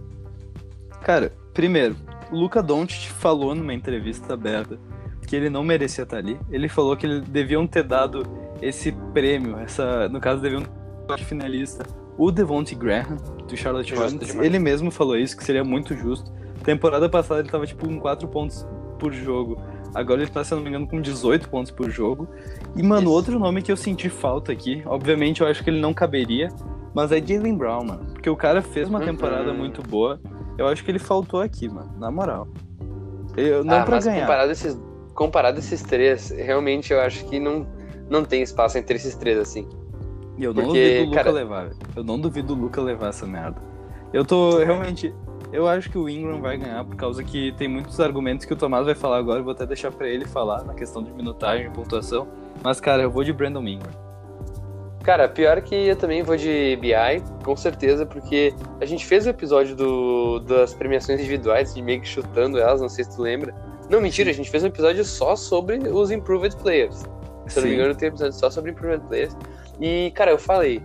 Cara, primeiro, Luca Doncic falou numa entrevista aberta que ele não merecia estar ali. Ele falou que eles deviam ter dado esse prêmio, essa, no caso, deviam ter finalista o Devontae Graham, do Charlotte Hornets. Ele mesmo falou isso, que seria muito justo. Temporada passada ele tava, tipo, com 4 pontos por jogo. Agora ele tá, se não me engano, com 18 pontos por jogo. E, mano, Isso. outro nome que eu senti falta aqui, obviamente eu acho que ele não caberia, mas é Jalen Brown, mano. Porque o cara fez uma Uhum. temporada muito boa. Eu acho que ele faltou aqui, mano, na moral. Eu, não ah, pra mas ganhar. comparado esses, comparado esses três, realmente eu acho que não, não tem espaço entre esses três, assim. E eu não Porque, duvido o Luca cara- levar, velho. Eu não duvido o Luca levar essa merda. Eu tô realmente. Eu acho que o Ingram vai ganhar por causa que tem muitos argumentos que o Tomás vai falar agora. Eu vou até deixar pra ele falar na questão de minutagem e pontuação. Mas, cara, eu vou de Brandon Ingram. Cara, pior que eu também vou de BI, com certeza, porque a gente fez o episódio do, das premiações individuais, de meio que chutando elas, não sei se tu lembra. Não, mentira, a gente fez um episódio só sobre os Improved Players. Se eu não me engano, tem um episódio só sobre Improved Players. E, cara, eu falei,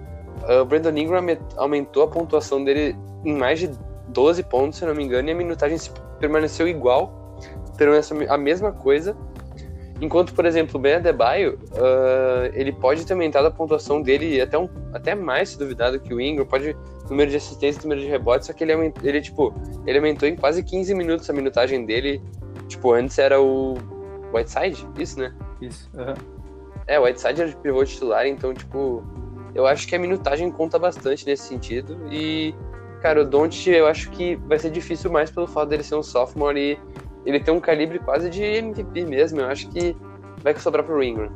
uh, o Brandon Ingram aume- aumentou a pontuação dele em mais de 12 pontos, se eu não me engano, e a minutagem permaneceu igual, permaneceu a mesma coisa. Enquanto, por exemplo, o Ben Adebayo, ah, ele pode ter aumentado a pontuação dele até, um, até mais, se duvidar, do que o Ingram. Pode número de assistência, número de rebotes, só que ele, ele, tipo, ele aumentou em quase 15 minutos a minutagem dele. Tipo, antes era o Whiteside, isso, né? Isso. aham. É, o Whiteside era de pivô titular, então, tipo, eu acho que a minutagem conta bastante nesse sentido. E, cara, o Doncic eu acho que vai ser difícil mais pelo fato dele ser um sophomore e ele ter um calibre quase de MVP mesmo. Eu acho que vai sobrar pro Ingram.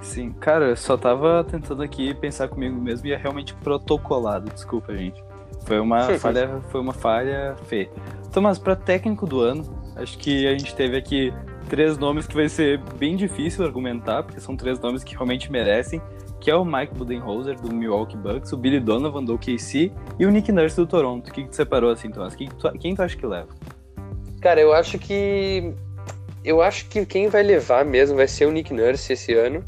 Sim, cara, eu só tava tentando aqui pensar comigo mesmo e é realmente protocolado, desculpa, gente. Foi uma falha, foi uma falha feia. Tomás, pra técnico do ano, acho que a gente teve aqui três nomes que vai ser bem difícil argumentar, porque são três nomes que realmente merecem, que é o Mike Budenholzer do Milwaukee Bucks, o Billy Donovan do OKC e o Nick Nurse do Toronto. O que, que tu separou assim, Tomás? Quem tu, quem tu acha que leva? Cara, eu acho que. Eu acho que quem vai levar mesmo vai ser o Nick Nurse esse ano.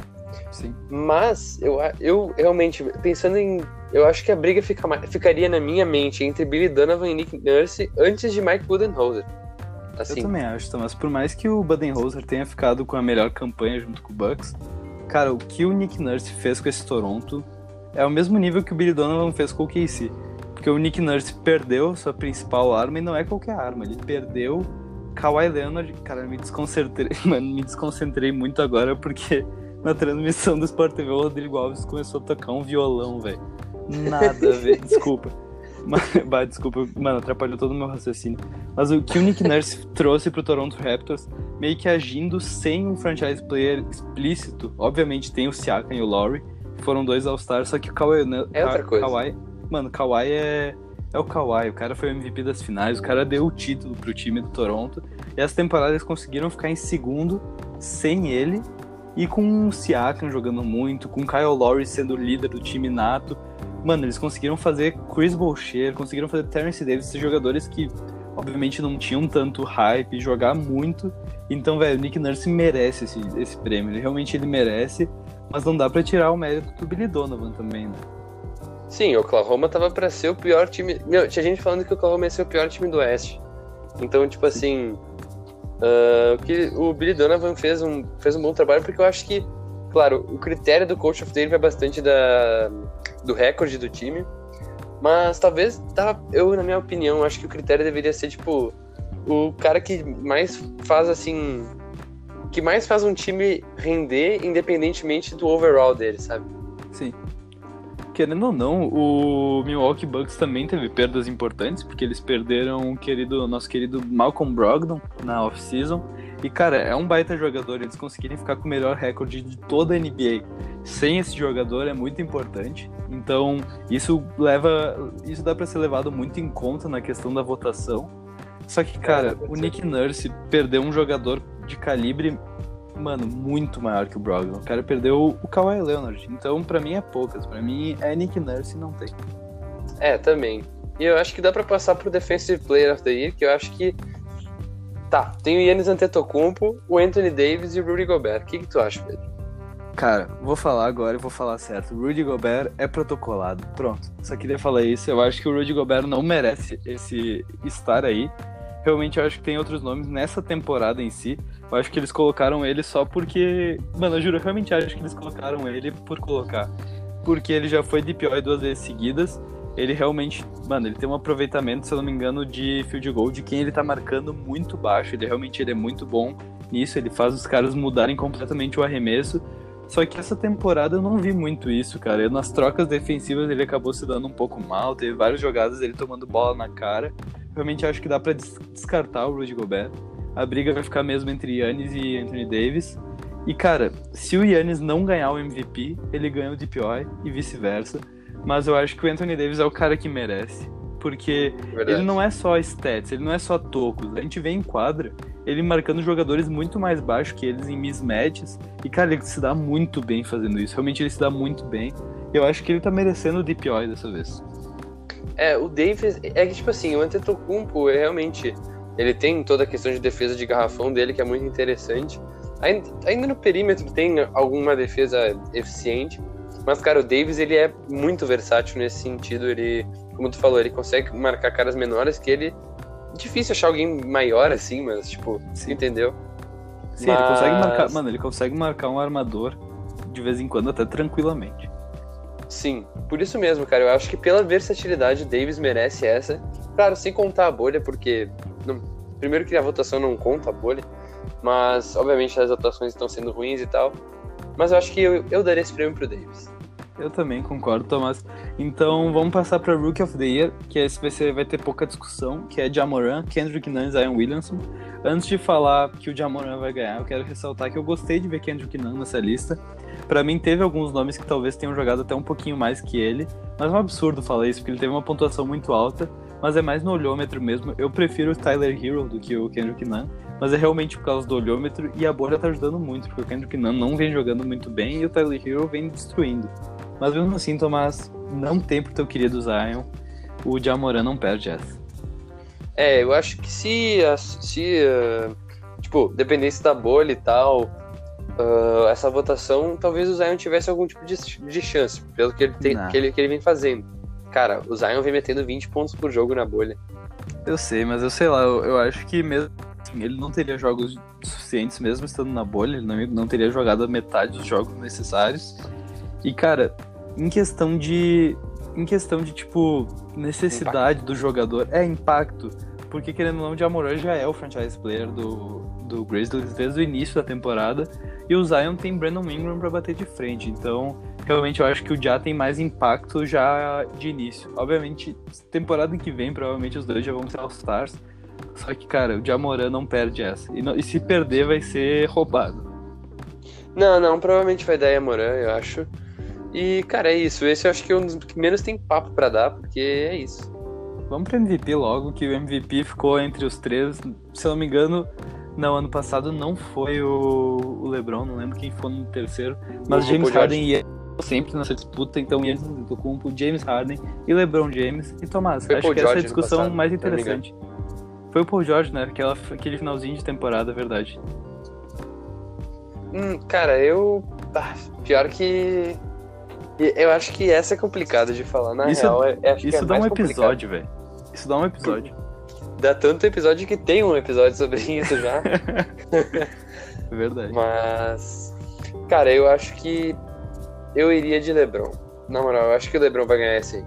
Sim. Mas eu, eu realmente, pensando em. Eu acho que a briga fica, ficaria na minha mente entre Billy Donovan e Nick Nurse antes de Mike Budenholzer. Assim, Eu também acho, Thomas. Por mais que o Budenholzer tenha ficado com a melhor campanha junto com o Bucks, cara, o que o Nick Nurse fez com esse Toronto é o mesmo nível que o Billy Donovan fez com o KC. Porque o Nick Nurse perdeu sua principal arma e não é qualquer arma. Ele perdeu Kawhi Leonard. Cara, me desconcentrei, mano, me desconcentrei muito agora porque na transmissão do Sport TV o Rodrigo Alves começou a tocar um violão, velho. Nada a ver, desculpa. Mas, bah, desculpa, mano, atrapalhou todo o meu raciocínio. Mas o que o Nick Nurse trouxe pro Toronto Raptors, meio que agindo sem um franchise player explícito. Obviamente tem o Siakam e o Lowry, que foram dois All-Stars, só que o Kawhi... É outra coisa. Kawhi, mano, Kawhi é... É o Kawhi, o cara foi o MVP das finais, o cara deu o título pro time do Toronto. E essa temporada eles conseguiram ficar em segundo sem ele e com o Siakam jogando muito, com o Kyle Lowry sendo o líder do time nato. Mano, eles conseguiram fazer Chris Boucher, conseguiram fazer Terrence Davis, esses jogadores que obviamente não tinham tanto hype, jogar muito. Então, velho, o Nick Nurse merece esse, esse prêmio. Ele realmente ele merece, mas não dá pra tirar o mérito do Billy Donovan também, né? Sim, o Oklahoma tava pra ser o pior time. Meu, tinha gente falando que o Oklahoma ia ser o pior time do Oeste. Então, tipo assim. o que o Billy Donovan fez um, fez um bom trabalho, porque eu acho que, claro, o critério do Coach of the Year vai bastante da, do recorde do time. Mas talvez, tá, eu, na minha opinião, acho que o critério deveria ser, tipo, o cara que mais faz, assim. Que mais faz um time render, independentemente do overall dele, sabe? Sim. Querendo ou não, o Milwaukee Bucks também teve perdas importantes, porque eles perderam o querido, nosso querido Malcolm Brogdon na off-season. E, cara, é um baita jogador, eles conseguirem ficar com o melhor recorde de toda a NBA. Sem esse jogador é muito importante. Então, isso leva. Isso dá pra ser levado muito em conta na questão da votação. Só que, cara, o Nick Nurse perdeu um jogador de calibre, mano, muito maior que o Brogdon. O cara perdeu o Kawhi Leonard. Então, pra mim é poucas. Pra mim é Nick Nurse e não tem. É, também. E eu acho que dá pra passar pro Defensive Player of the Year, que eu acho que. Tá, tem o Yannis Antetokounmpo, o Anthony Davis e o Rudy Gobert. O que, que tu acha, Pedro? Cara, vou falar agora e vou falar certo. Rudy Gobert é protocolado. Pronto. Só queria falar isso. Eu acho que o Rudy Gobert não merece esse estar aí. Realmente eu acho que tem outros nomes nessa temporada em si. Eu acho que eles colocaram ele só porque. Mano, eu juro, eu realmente acho que eles colocaram ele por colocar. Porque ele já foi DPOI duas vezes seguidas. Ele realmente. Mano, ele tem um aproveitamento, se eu não me engano, de field goal de quem ele tá marcando muito baixo. Ele realmente ele é muito bom nisso. Ele faz os caras mudarem completamente o arremesso. Só que essa temporada eu não vi muito isso, cara. Nas trocas defensivas ele acabou se dando um pouco mal, teve várias jogadas ele tomando bola na cara. Realmente acho que dá para descartar o Rudy Gobert. A briga vai ficar mesmo entre Yannis e Anthony Davis. E cara, se o Yannis não ganhar o MVP, ele ganha o DPOI e vice-versa. Mas eu acho que o Anthony Davis é o cara que merece. Porque Verdade. ele não é só stats, ele não é só tocos. A gente vê em quadra ele marcando jogadores muito mais baixos que eles em mismatches. E, cara, ele se dá muito bem fazendo isso. Realmente ele se dá muito bem. Eu acho que ele tá merecendo o DPOI dessa vez. É, o Davis. É que, tipo assim, o Antetokounmpo é realmente. Ele tem toda a questão de defesa de garrafão dele, que é muito interessante. Ainda, ainda no perímetro tem alguma defesa eficiente. Mas, cara, o Davis ele é muito versátil nesse sentido. Ele, como tu falou, ele consegue marcar caras menores que ele. Difícil achar alguém maior assim, mas, tipo, Sim. entendeu? Sim, ele consegue Mas- marcar. Mano, ele consegue marcar um armador de vez em quando até tranquilamente. Sim, por isso mesmo, cara. Eu acho que pela versatilidade, Davis merece essa. Claro, sem contar a bolha, porque. não- primeiro que a votação não conta a bolha, mas obviamente as votações estão sendo ruins e tal. Mas eu acho que eu, eu daria esse prêmio pro Davis. Eu também concordo, Tomás. Então vamos passar para Rookie of the Year, que esse vai, ser, vai ter pouca discussão, que é Jamoran, Kendrick Nunn e Zion Williamson. Antes de falar que o Jamoran vai ganhar, eu quero ressaltar que eu gostei de ver Kendrick Nunn nessa lista. Pra mim teve alguns nomes que talvez tenham jogado até um pouquinho mais que ele, mas é um absurdo falar isso, porque ele teve uma pontuação muito alta, mas é mais no olhômetro mesmo. Eu prefiro o Tyler Hero do que o Kendrick Nunn, mas é realmente por causa do olhômetro e a bolha tá ajudando muito, porque o Kendrick Nunn não vem jogando muito bem e o Tyler Hero vem destruindo. Mas mesmo assim, Tomás, não tem pro teu querido Zion, o Jamoran não perde essa. É, eu acho que se. se ah, tipo, dependesse da bolha e tal, ah, essa votação, talvez o Zion tivesse algum tipo de, de chance, pelo que ele, tem, que, ele, que ele vem fazendo. Cara, o Zion vem metendo 20 pontos por jogo na bolha. Eu sei, mas eu sei lá, eu, eu acho que mesmo assim, ele não teria jogos suficientes mesmo estando na bolha, ele não, não teria jogado a metade dos jogos necessários. E cara, em questão de em questão de tipo necessidade do jogador, é impacto, porque querendo ou não, o Jamoran já é o franchise player do do Grizzlies desde o início da temporada e o Zion tem Brandon Ingram pra bater de frente, então realmente eu acho que o Já tem mais impacto já de início. Obviamente, temporada que vem, provavelmente os dois já vão ser All-Stars. Só que, cara, o Jamoran não perde essa. E, não- e se perder, vai ser roubado. Não, não, provavelmente vai dar Yamoran, eu acho. E, cara, é isso. Esse eu acho que é um dos que menos tem papo pra dar, porque é isso. Vamos pro MVP logo, que o MVP ficou entre os três. Se eu não me engano, não, ano passado não foi o, o LeBron, não lembro quem foi no terceiro. Mas O James Harden e sempre nessa disputa, então Yannis Antetokounmpo, James Harden e LeBron James. E Tomás, Foi acho Paul que essa é a discussão passado, mais interessante. Foi o Paul George, né? Aquela, aquele finalzinho de temporada, é verdade. Hum, cara, eu. ah, pior que. Eu acho que essa é complicada de falar. Na Isso- real, é, Isso é dá um episódio, velho. Isso dá um episódio. Dá tanto episódio que tem um episódio sobre isso já. É verdade. Mas. Cara, eu acho que. Eu iria de LeBron. Na moral, eu acho que o LeBron vai ganhar esse aí.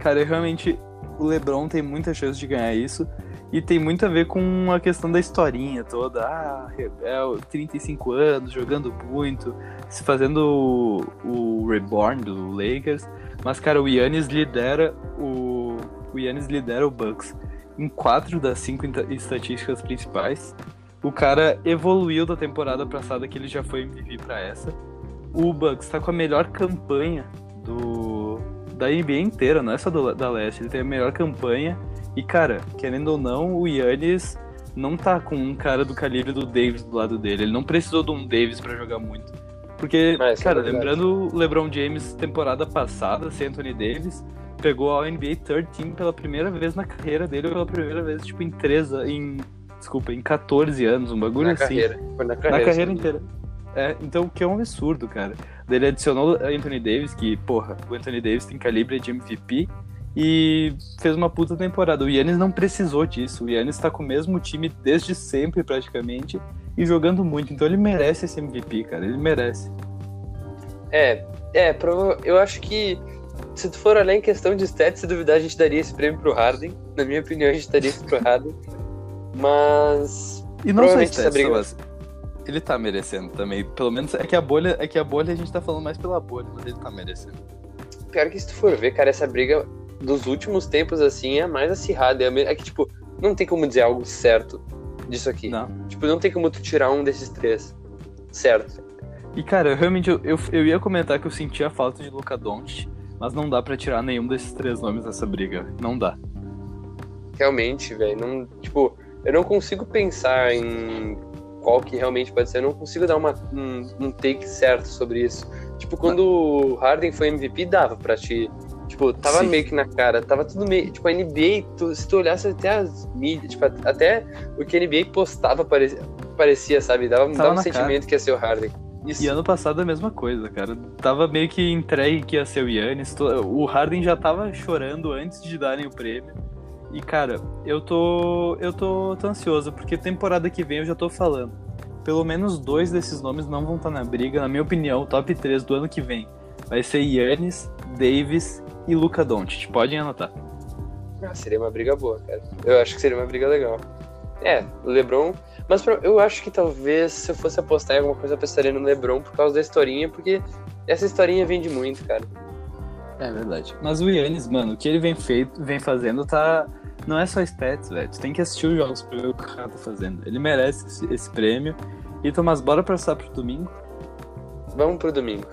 Cara, eu realmente. O LeBron tem muita chance de ganhar isso. E tem muito a ver com a questão da historinha toda. Ah, o 35 anos, jogando muito, se fazendo o, o Reborn do Lakers. Mas, cara, o Yannis lidera o. O Yannis lidera o Bucks em quatro das cinco estatísticas principais. O cara evoluiu da temporada passada que ele já foi MVP pra essa. O Bucks tá com a melhor campanha do da NBA inteira, não é só do, da Leste. Ele tem a melhor campanha. E, cara, querendo ou não, o Yannis não tá com um cara do calibre do Davis do lado dele. Ele não precisou de um Davis pra jogar muito. Porque, É, isso é cara, verdade. lembrando o LeBron James temporada passada, sem Anthony Davis, pegou a NBA Third Team pela primeira vez na carreira dele, pela primeira vez, tipo, em três, em, desculpa, em 14 anos, um bagulho Na assim. carreira. Foi na carreira. Na carreira sim. inteira. É, então, o que é um absurdo, cara. Ele adicionou Anthony Davis, que, porra, o Anthony Davis tem calibre de MVP e fez uma puta temporada. O Yannis não precisou disso. O Yannis tá com o mesmo time desde sempre, praticamente, e jogando muito. Então ele merece esse MVP, cara. Ele merece. É, é, eu acho que se tu for em questão de stats, se duvidar, a gente daria esse prêmio pro Harden. Na minha opinião, a gente daria isso pro Harden. Mas. E não só essa briga- mas ele tá merecendo também. Pelo menos é que a bolha, é que a bolha a gente tá falando mais pela bolha, mas ele tá merecendo. Pior que se tu for ver, cara, essa briga dos últimos tempos, assim, é a mais acirrada. É, é que, tipo, não tem como dizer algo certo disso aqui. Não. Tipo, não tem como tu tirar um desses três. Certo. E cara, eu realmente eu, eu, eu ia comentar que eu sentia a falta de Luca Doncic, mas não dá pra tirar nenhum desses três nomes dessa briga. Não dá. Realmente, velho. Não, tipo, eu não consigo pensar em qual que realmente pode ser. Eu não consigo dar uma, um, um take certo sobre isso. Tipo, quando o Harden foi MVP, dava pra ti. Tipo, tava Sim. meio que na cara. Tava tudo meio. Tipo, a NBA, tu- se tu olhasse até as mídias, tipo, até o que a NBA postava parecia, parecia sabe? Dava, Tava dava um sentimento que ia ser o Harden. Isso. E ano passado a mesma coisa, cara. Tava meio que entregue que ia ser o Yannis. O Harden já tava chorando antes de darem o prêmio. E, cara, eu tô. Eu tô, tô ansioso, porque temporada que vem eu já tô falando. Pelo menos dois desses nomes não vão estar na briga. Na minha opinião, o top 3 do ano que vem vai ser Yannis, Davis e Luca Doncic. Podem anotar. Ah, seria uma briga boa, cara. Eu acho que seria uma briga legal. É, o LeBron. Mas eu acho que talvez se eu fosse apostar em alguma coisa, eu apostaria no LeBron por causa da historinha, porque essa historinha vende muito, cara. É verdade. Mas o Yannis, mano, o que ele vem, feito, vem fazendo tá. Não é só stats, velho. Tu tem que assistir os jogos pra ver o que o cara tá fazendo. Ele merece esse, esse prêmio. E Tomás, bora passar pro domingo? Vamos pro domingo.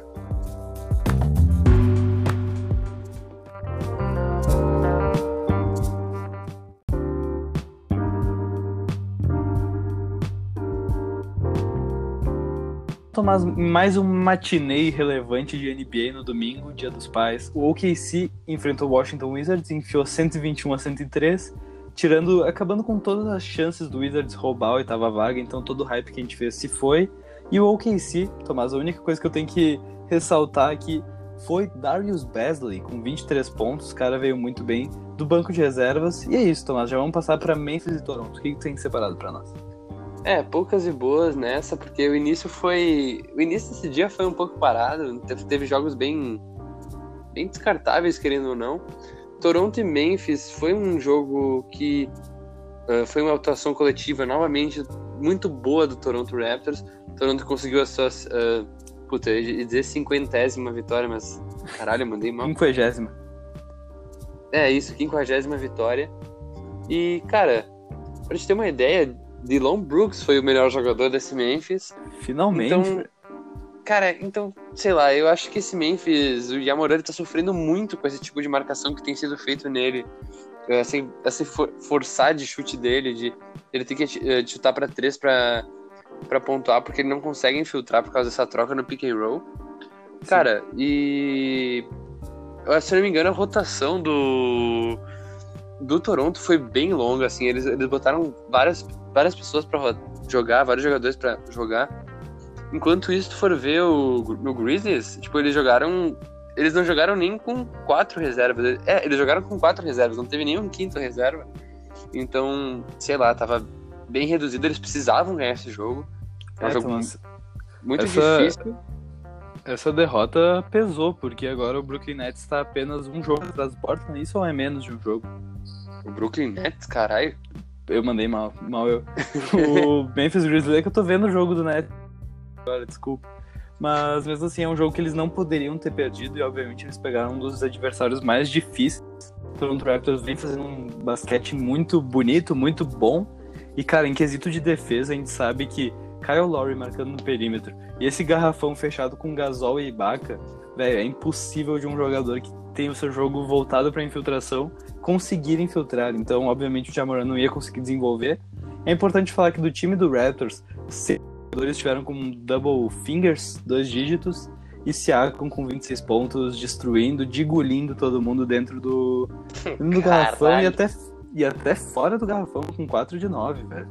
Tomás, mais um matinei relevante de NBA no domingo, Dia dos Pais. O OKC enfrentou o Washington Wizards, enfiou 121 a 103, tirando, acabando com todas as chances do Wizards roubar a oitava vaga, então todo o hype que a gente fez se foi. E o OKC, Tomás, a única coisa que eu tenho que ressaltar aqui foi Darius Basley com 23 pontos, o cara veio muito bem do banco de reservas. E é isso, Tomás, já vamos passar para Memphis e Toronto. O que, que tem separado para nós? É, poucas e boas nessa, porque o início foi. O início desse dia foi um pouco parado. Teve, jogos bem. bem descartáveis, querendo ou não. Toronto e Memphis foi um jogo que. ah, foi uma atuação coletiva novamente muito boa do Toronto Raptors. Toronto conseguiu a sua. ah, puta, eu ia dizer cinquentésima vitória, mas. Caralho, eu mandei mal. Quinquagésima. É isso, quinquagésima vitória. E, cara, pra gente ter uma ideia, Dylan Brooks foi o melhor jogador desse Memphis. Finalmente. Então, cara, então, sei lá, eu acho que esse Memphis, o Yamorani tá sofrendo muito com esse tipo de marcação que tem sido feito nele. Essa, essa for- forçar de chute dele, de ele ter que eh, chutar pra três pra, pra pontuar, porque ele não consegue infiltrar por causa dessa troca no pick and roll. Cara, e. eu, Se eu não me engano, a rotação do. Do Toronto foi bem longa, assim. Eles, eles botaram várias, várias pessoas pra ro- jogar, vários jogadores pra jogar. Enquanto isso, tu for ver o, no Grizzlies, tipo, eles jogaram. Eles não jogaram nem com quatro reservas. É, eles jogaram com quatro reservas, não teve nenhum quinto reserva. Então, sei lá, tava bem reduzido. Eles precisavam ganhar esse jogo. É um jogo muito essa- difícil. Essa derrota pesou, porque agora o Brooklyn Nets está apenas um jogo atrás do Portland. Isso ou é menos de um jogo? O Brooklyn Nets, caralho. Eu mandei mal, mal eu. o Memphis Grizzlies é que eu tô vendo o jogo do Nets agora, desculpa. Mas mesmo assim é um jogo que eles não poderiam ter perdido e obviamente eles pegaram um dos adversários mais difíceis. O Toronto Raptors vem fazendo um basquete muito bonito, muito bom. E cara, em quesito de defesa, a gente sabe que Kyle Lowry marcando no perímetro e esse garrafão fechado com Gasol e Ibaka, velho, é impossível de um jogador que tem o seu jogo voltado para infiltração conseguir infiltrar. Então, obviamente, o Jamoran não ia conseguir desenvolver. É importante falar que do time do Raptors, seis jogadores estiveram com double fingers, dois dígitos, E Siakam com 26 pontos, destruindo, digolindo todo mundo dentro do, dentro do garrafão e até, e até fora do garrafão com 4 de 9, velho.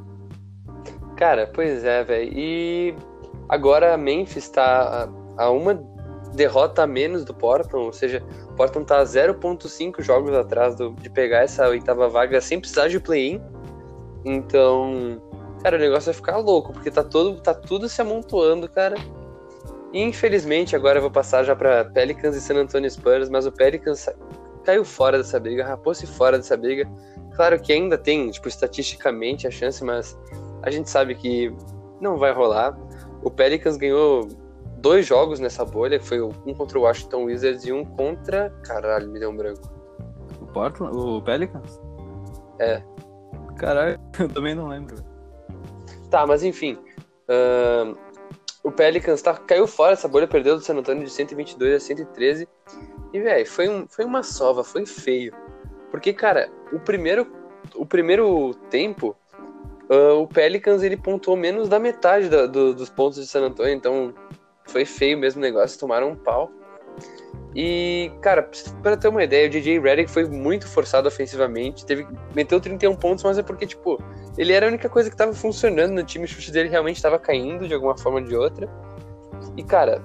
Cara, pois é, velho. E agora Memphis tá a uma derrota a menos do Portland, ou seja, Portland tá 0.5 jogos atrás do, de pegar essa oitava vaga sem precisar de play-in. Então, cara, o negócio vai ficar louco, porque tá, todo, tá tudo se amontoando, cara. E infelizmente, agora eu vou passar já para Pelicans e San Antonio Spurs, mas o Pelicans caiu fora dessa briga, rapou-se fora dessa briga. Claro que ainda tem, tipo, estatisticamente a chance, mas a gente sabe que não vai rolar. O Pelicans ganhou dois jogos nessa bolha, foi um contra o Washington Wizards e um contra. Caralho, me deu um branco. O Portland? O Pelicans? É. Caralho, eu também não lembro. Tá, mas enfim. Uh, o Pelicans tá, caiu fora dessa bolha, perdeu do San Antonio de 122 a 113. E, velho, foi, um, foi uma sova, foi feio. Porque, cara, o primeiro, o primeiro tempo, uh, o Pelicans ele pontuou menos da metade da, do, dos pontos de San Antonio, então foi feio mesmo o negócio, tomaram um pau. E, cara, para ter uma ideia, o DJ Redick foi muito forçado ofensivamente, teve, meteu 31 pontos, mas é porque, tipo, ele era a única coisa que tava funcionando no time, o chute dele realmente estava caindo de alguma forma ou de outra. E, cara,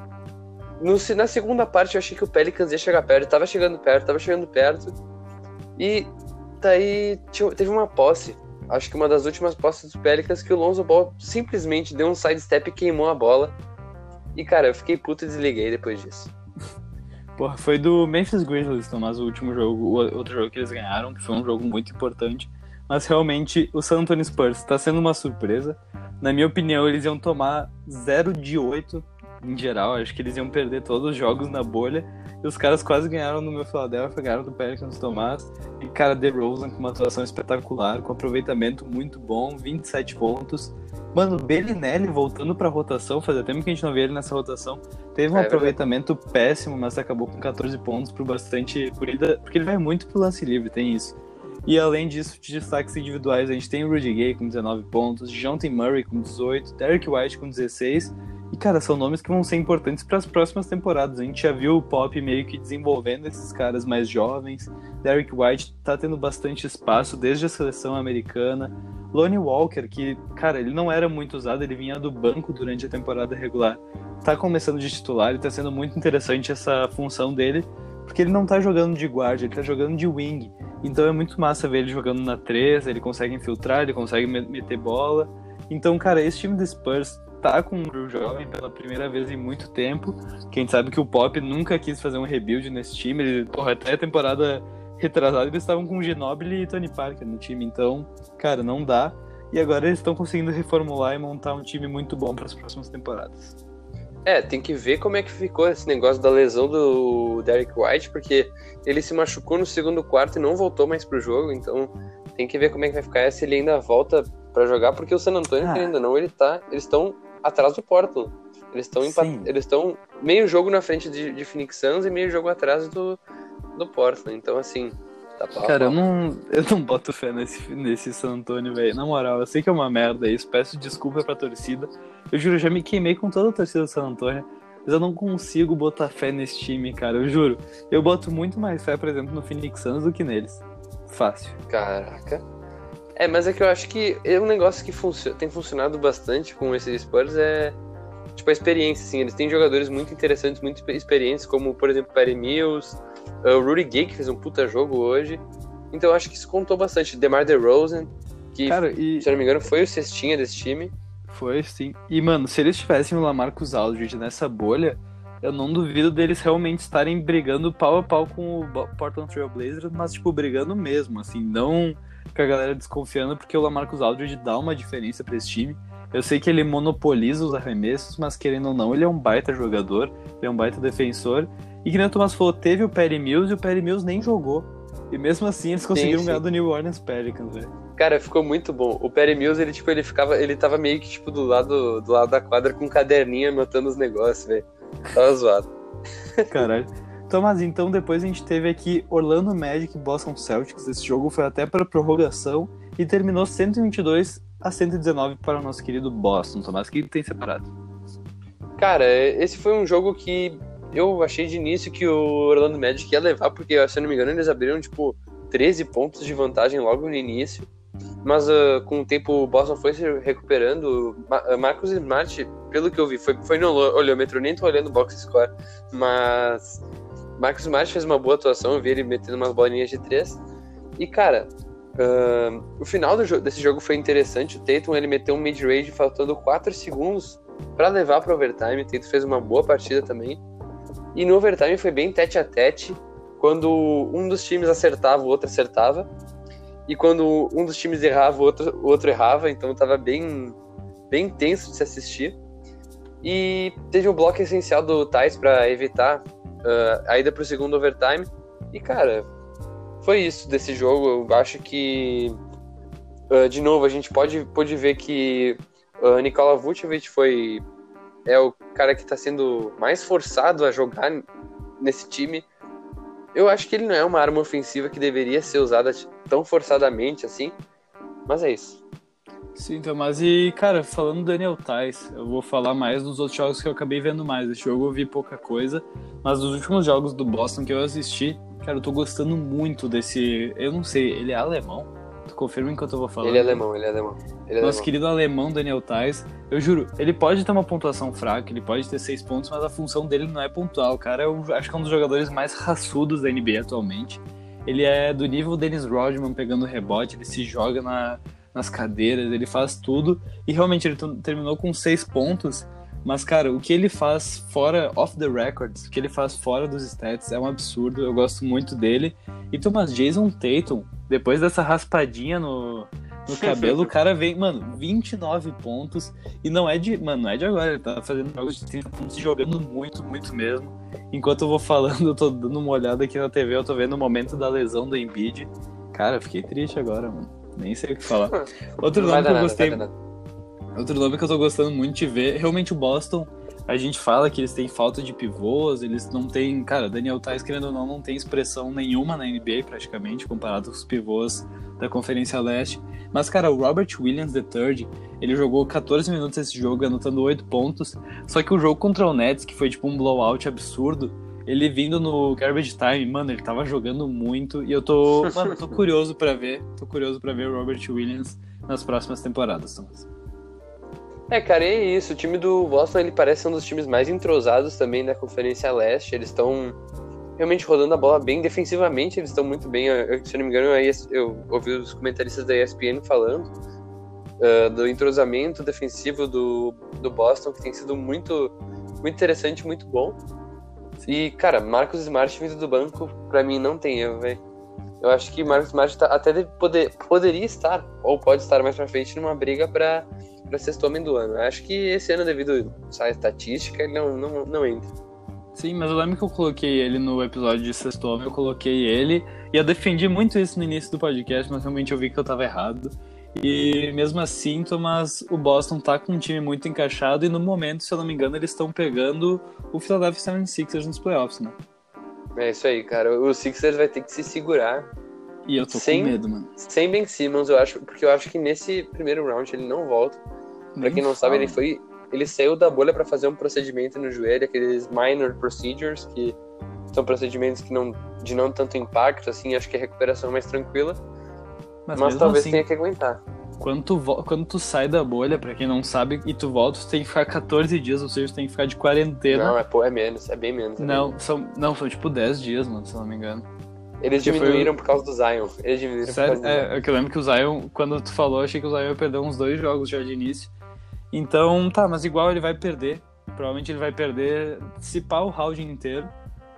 no, na segunda parte eu achei que o Pelicans ia chegar perto, tava chegando perto, tava chegando perto. E daí teve uma posse, acho que uma das últimas posses do Pelicans, que o Lonzo Ball simplesmente deu um sidestep e queimou a bola. E, cara, eu fiquei puto e desliguei depois disso. Porra, foi do Memphis Grizzlies, Tomás, o último jogo, o outro jogo que eles ganharam, que foi um jogo muito importante. Mas realmente, o San Antonio Spurs está sendo uma surpresa. Na minha opinião, eles iam tomar 0 de 8 em geral. Acho que eles iam perder todos os jogos na bolha. E os caras quase ganharam no meu Philadelphia, ganharam do Pelicans Tomás. E, cara, DeRozan com uma atuação espetacular, com aproveitamento muito bom, 27 pontos. Mano, Bellinelli voltando pra rotação, fazia tempo que a gente não vê ele nessa rotação. Teve um é aproveitamento péssimo, mas acabou com 14 pontos por bastante corrida, porque ele vai muito pro lance livre, tem isso. E além disso, de destaques individuais, a gente tem o Rudy Gay com 19 pontos, Jonathan Murray com 18, Derek White com 16 e, cara, são nomes que vão ser importantes para as próximas temporadas. A gente já viu o Pop meio que desenvolvendo esses caras mais jovens. Derek White tá tendo bastante espaço desde a seleção americana. Lonnie Walker, que, cara, ele não era muito usado, ele vinha do banco durante a temporada regular. Tá começando de titular e tá sendo muito interessante essa função dele, porque ele não tá jogando de guarda, ele tá jogando de wing. Então é muito massa ver ele jogando na 3, ele consegue infiltrar, ele consegue meter bola. Então, cara, esse time do Spurs tá com um jovem pela primeira vez em muito tempo. Quem sabe que o Pop nunca quis fazer um rebuild nesse time. Ele, porra, até a temporada retrasada eles estavam com Ginobili e Tony Parker no time. Então, cara, não dá. E agora eles estão conseguindo reformular e montar um time muito bom para as próximas temporadas. É, tem que ver como é que ficou esse negócio da lesão do Derek White, porque ele se machucou no segundo quarto e não voltou mais pro jogo, então tem que ver como é que vai ficar se ele ainda volta para jogar, porque o San Antonio, ah. ainda não, ele tá, eles estão atrás do Portland. Eles estão eles estão meio jogo na frente de, de Phoenix Suns e meio jogo atrás do, do Portland. Então, assim, tá pau, Cara, eu não, eu não boto fé nesse, nesse San Antonio, velho. Na moral, eu sei que é uma merda isso. Peço desculpa pra torcida. Eu juro, já me queimei com toda a torcida do San Antonio. Mas eu não consigo botar fé nesse time, cara. Eu juro. Eu boto muito mais fé, por exemplo, no Phoenix Suns do que neles. Fácil. Caraca. É, mas é que eu acho que é um negócio que tem funcionado bastante com esses Spurs é tipo a experiência, assim. Eles têm jogadores muito interessantes, muito experientes, como por exemplo Perry Mills, o Rudy Gay, que fez um puta jogo hoje. Então eu acho que isso contou bastante. DeMar DeRozan, que Cara, e... se eu não me engano foi o cestinha desse time. Foi, sim. E mano, se eles tivessem o Lamarcus Aldridge nessa bolha, eu não duvido deles realmente estarem brigando pau a pau com o Portland Trail Blazers, mas tipo brigando mesmo, assim, não com a galera desconfiando, porque o Lamarcus Aldridge dá uma diferença para esse time. Eu sei que ele monopoliza os arremessos, mas querendo ou não, ele é um baita jogador, ele é um baita defensor. E que nem o Thomas falou, teve o Perry Mills e o Perry Mills nem jogou. E mesmo assim eles conseguiram sim, sim. ganhar do New Orleans Pelicans, velho. Cara, ficou muito bom. O Perry Mills, ele, tipo, ele ficava. Ele tava meio que, tipo, do lado, do lado da quadra com um caderninho anotando os negócios, velho. Tava zoado. Caralho. Thomas, então depois a gente teve aqui Orlando Magic e Boston Celtics. Esse jogo foi até para prorrogação e terminou 122 a 119 para o nosso querido Boston. Tomás, que tem separado? Cara, esse foi um jogo que eu achei de início que o Orlando Magic ia levar, porque, se eu não me engano, eles abriram, tipo, 13 pontos de vantagem logo no início. Mas uh, com o tempo o Boston foi se recuperando. Ma Marcos Smart, pelo que eu vi, foi, foi no olhômetro, nem tô olhando o box score, mas Marcos Smart fez uma boa atuação, eu vi ele metendo umas bolinhas de três. E cara, uh, o final desse jogo foi interessante. O Tatum ele meteu um mid-range faltando 4 segundos para levar para overtime. O Tatum fez uma boa partida também. E no overtime foi bem tete a tete. Quando um dos times acertava, o outro acertava. E quando um dos times errava, o outro, o outro errava. Então tava bem, bem tenso de se assistir. E teve um bloco essencial do Thais para evitar uh, a ida para o segundo overtime. E cara, foi isso desse jogo. Eu acho que, uh, de novo, a gente pode, pode ver que uh, Nikola Vucevic foi é o cara que está sendo mais forçado a jogar nesse time eu acho que ele não é uma arma ofensiva que deveria ser usada tão forçadamente assim, mas é isso. Sim, então, mas e, cara, falando do Daniel Tais, eu vou falar mais dos outros jogos que eu acabei vendo mais. Esse jogo eu vi pouca coisa, mas dos últimos jogos do Boston que eu assisti, cara, eu tô gostando muito desse. Eu não sei, ele é alemão? Tu confirma enquanto eu vou falando. Ele é alemão, ele é alemão. Ele é Nosso alemão. querido alemão Daniel Tais, eu juro, ele pode ter uma pontuação fraca, ele pode ter seis pontos, mas a função dele não é pontual. O cara, eu acho que é um dos jogadores mais raçudos da NBA atualmente. Ele é do nível Dennis Rodman pegando rebote, ele se joga na, nas cadeiras, ele faz tudo. E realmente ele terminou com seis pontos. Mas, cara, o que ele faz fora, off the records, o que ele faz fora dos stats é um absurdo. Eu gosto muito dele. E Thomas Jason Tatum, depois dessa raspadinha no, no cabelo, o cara vem, mano, 29 pontos. E não é de. Mano, não é de agora. Ele tá fazendo jogos de 30 pontos jogando muito, muito mesmo. Enquanto eu vou falando, eu tô dando uma olhada aqui na TV, eu tô vendo o momento da lesão do Embiid. Cara, fiquei triste agora, mano. Nem sei o que falar. Outro nome que eu nada, gostei. Outro nome que eu tô gostando muito de ver, realmente o Boston, a gente fala que eles têm falta de pivôs, eles não têm, cara, Daniel Tais, querendo ou não, não tem expressão nenhuma na NBA praticamente, comparado com os pivôs da Conferência Leste. Mas, cara, o Robert Williams III, ele jogou 14 minutos esse jogo, anotando 8 pontos, só que o jogo contra o Nets, que foi tipo um blowout absurdo, ele vindo no garbage time, mano, ele tava jogando muito, e eu tô, mano, tô curioso pra ver, tô curioso pra ver o Robert Williams nas próximas temporadas, Thomas. É, cara, é isso. O time do Boston ele parece um dos times mais entrosados também da Conferência Leste. Eles estão realmente rodando a bola bem defensivamente. Eles estão muito bem. Eu, se eu não me engano, eu, eu ouvi os comentaristas da ESPN falando uh, do entrosamento defensivo do, do Boston, que tem sido muito, muito interessante, muito bom. E, cara, Marcos Smart vindo do banco, pra mim não tem erro, velho. Eu acho que Marcos Smart tá, até de poder, poderia estar, ou pode estar mais pra frente, numa briga pra, pra sexto homem do ano. Eu acho que esse ano, devido à estatística, ele não, não, não entra. Sim, mas eu lembro que eu coloquei ele no episódio de Sexto Homem, eu coloquei ele, e eu defendi muito isso no início do podcast, mas realmente eu vi que eu tava errado. E mesmo assim, Thomas, o Boston tá com um time muito encaixado, e no momento, se eu não me engano, eles estão pegando o Philadelphia 76ers nos playoffs, né? É isso aí, cara. O Sixers vai ter que se segurar E eu tô Sem- com medo, mano. sem Ben Simmons, eu acho, porque eu acho que nesse primeiro round ele não volta. Pra Nem quem não sabe, ele foi. Ele saiu da bolha pra fazer um procedimento no joelho, aqueles minor procedures, que são procedimentos que não, de não tanto impacto, assim, acho que a recuperação é mais tranquila, Mas, mas, talvez assim, tenha que aguentar. quando, tu, quando tu sai da bolha, pra quem não sabe, e tu volta, tu tem que ficar 14 dias, ou seja, tu tem que ficar de quarentena. Não, é, pô, é menos, é bem menos. é bem Não, menos. são, não, são tipo 10 dias, mano, se eu não me engano. Eles que foi diminuíram por causa do Zion. Eles diminuíram Sério, por causa do Zion. é, é que eu lembro que o Zion, quando tu falou, achei que o Zion ia perder uns dois jogos já de início. Então, tá, mas igual ele vai perder. Provavelmente ele vai perder se pá o round inteiro,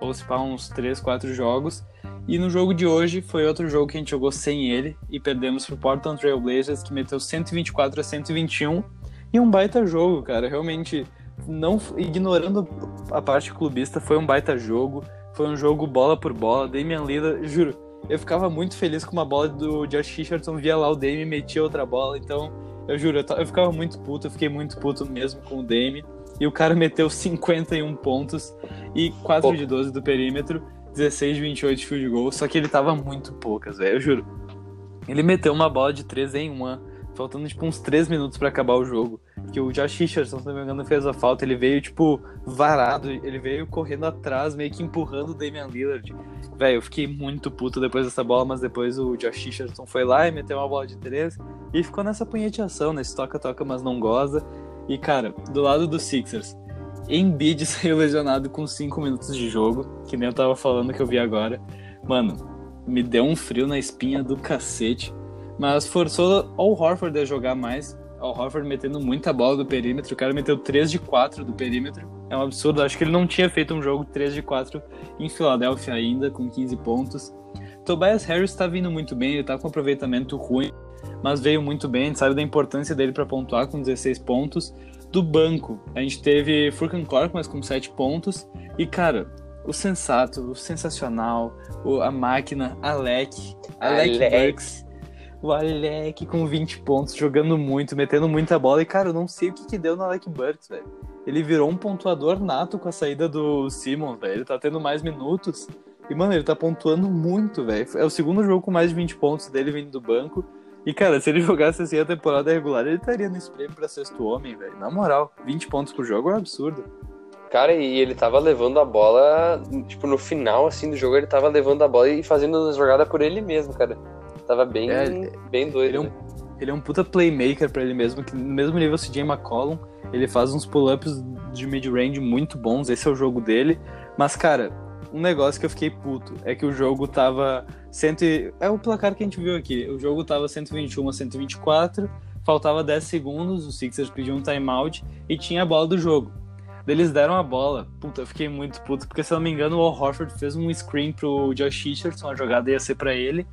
ou se pá uns 3, 4 jogos. E no jogo de hoje foi outro jogo que a gente jogou sem ele e perdemos pro Portland Trail Blazers, que meteu 124 a 121. E um baita jogo, cara. Realmente, não ignorando a parte clubista, foi um baita jogo. Foi um jogo bola por bola. Damian Lillard, juro, eu ficava muito feliz com uma bola do Josh Richardson, via lá o Dame e metia outra bola. Então, eu juro, eu, eu ficava muito puto, eu fiquei muito puto mesmo com o Dame. E o cara meteu 51 pontos e 4 Pouco. de 12 do perímetro, 16 de 28 de field goal, só que ele tava muito poucas, velho, eu juro. Ele meteu uma bola de 3 em 1, faltando tipo uns 3 minutos pra acabar o jogo. que o Josh Richardson, se não me engano, fez a falta. Ele veio, tipo, varado. Ele veio correndo atrás, meio que empurrando o Damian Lillard. Velho, eu fiquei muito puto depois dessa bola, mas depois o Josh Richardson foi lá e meteu uma bola de três. E ficou nessa punheteação, nesse toca-toca, mas não goza. E, cara, do lado dos Sixers, Embiid saiu lesionado com 5 minutos de jogo, que nem eu tava falando que eu vi agora. Mano, me deu um frio na espinha do cacete. Mas forçou o Horford a jogar mais. O Horford metendo muita bola do perímetro. O cara meteu 3 de 4 do perímetro. É um absurdo. Acho que ele não tinha feito um jogo 3 de 4 em Filadélfia ainda, com 15 pontos. Tobias Harris tá vindo muito bem, ele tá com aproveitamento ruim, mas veio muito bem. A gente sabe da importância dele para pontuar com 16 pontos. Do banco, a gente teve Furkan Clark, mas com 7 pontos. E, cara, o sensato, o sensacional, o, a máquina, Alec, Alec, Alec. Burks. O Alec com 20 pontos, jogando muito, metendo muita bola. E, cara, eu não sei o que, que deu no Alec Burks, velho. Ele virou um pontuador nato com a saída do Simmons, velho. Ele tá tendo mais minutos. E, mano, ele tá pontuando muito, velho. É o segundo jogo com mais de 20 pontos dele vindo do banco. E, cara, se ele jogasse assim a temporada regular, ele estaria nesse prêmio pra sexto homem, velho. Na moral, 20 pontos por jogo é um absurdo. Cara, e ele tava levando a bola, tipo, no final, assim, do jogo, ele tava levando a bola e fazendo a jogada por ele mesmo, cara. Tava bem, É, bem doido. Ele é, um, né? ele é um puta playmaker pra ele mesmo, que no mesmo nível CJ McCollum, ele faz uns pull-ups de mid-range muito bons, esse é o jogo dele. Mas, cara, um negócio que eu fiquei puto é que o jogo tava. Cento. É o placar que a gente viu aqui. O jogo tava 121 a 124, faltava 10 segundos, o Sixers pediu um timeout e tinha a bola do jogo. Eles deram a bola. Puta, eu fiquei muito puto, porque se eu não me engano, o Al Horford fez um screen pro Josh Richardson, a jogada ia ser pra ele.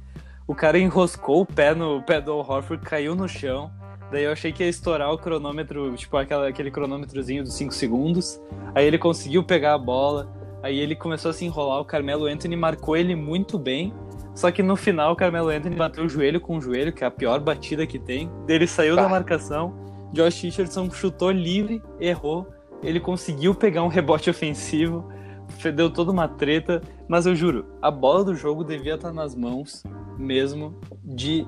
O cara enroscou o pé no pé do Al Horford, caiu no chão. Daí eu achei que ia estourar o cronômetro, tipo aquela, aquele cronômetrozinho dos 5 segundos. Aí ele conseguiu pegar a bola. Aí ele começou a se enrolar. O Carmelo Anthony marcou ele muito bem. Só que no final o Carmelo Anthony bateu o joelho com o joelho, que é a pior batida que tem. Ele saiu da Bah. marcação. Josh Richardson chutou livre, errou. Ele conseguiu pegar um rebote ofensivo. fe- Deu toda uma treta. Mas eu juro, a bola do jogo devia estar nas mãos mesmo de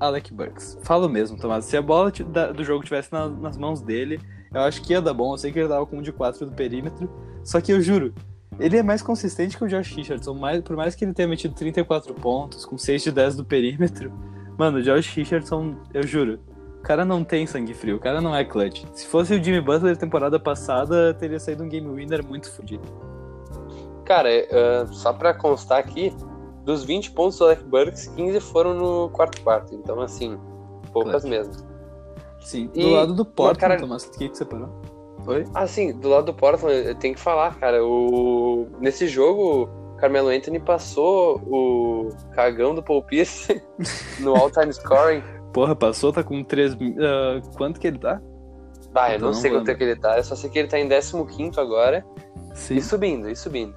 Alec Burks. Falo mesmo, Tomás. Se a bola da- do jogo tivesse na- nas mãos dele, eu acho que ia dar bom. Eu sei que ele tava com um de 4 do perímetro. Só que eu juro, ele é mais consistente que o Josh Richardson. Mais, por mais que ele tenha metido 34 pontos, com 6 de 10 do perímetro. Mano, o Josh Richardson, eu juro, o cara não tem sangue frio, o cara não é clutch. Se fosse o Jimmy Butler temporada passada, teria saído um game winner muito fodido. Cara, é, só pra constar aqui, dos 20 pontos do Alec Burks, 15 foram no quarto quarto. Então, assim, poucas Clutch. mesmo. Sim, E- do lado do Portland, cara- Tomás, o que que você parou? Oi? Assim, do lado do Portland, eu tenho que falar, cara, o... nesse jogo, o Carmelo Anthony passou o cagão do Paul Pierce no all-time scoring. Porra, passou, tá com 3. ah, quanto que ele tá? Bah, eu não não sei quanto é que ele tá, eu só sei que ele tá em 15 agora Sim. e subindo, e subindo.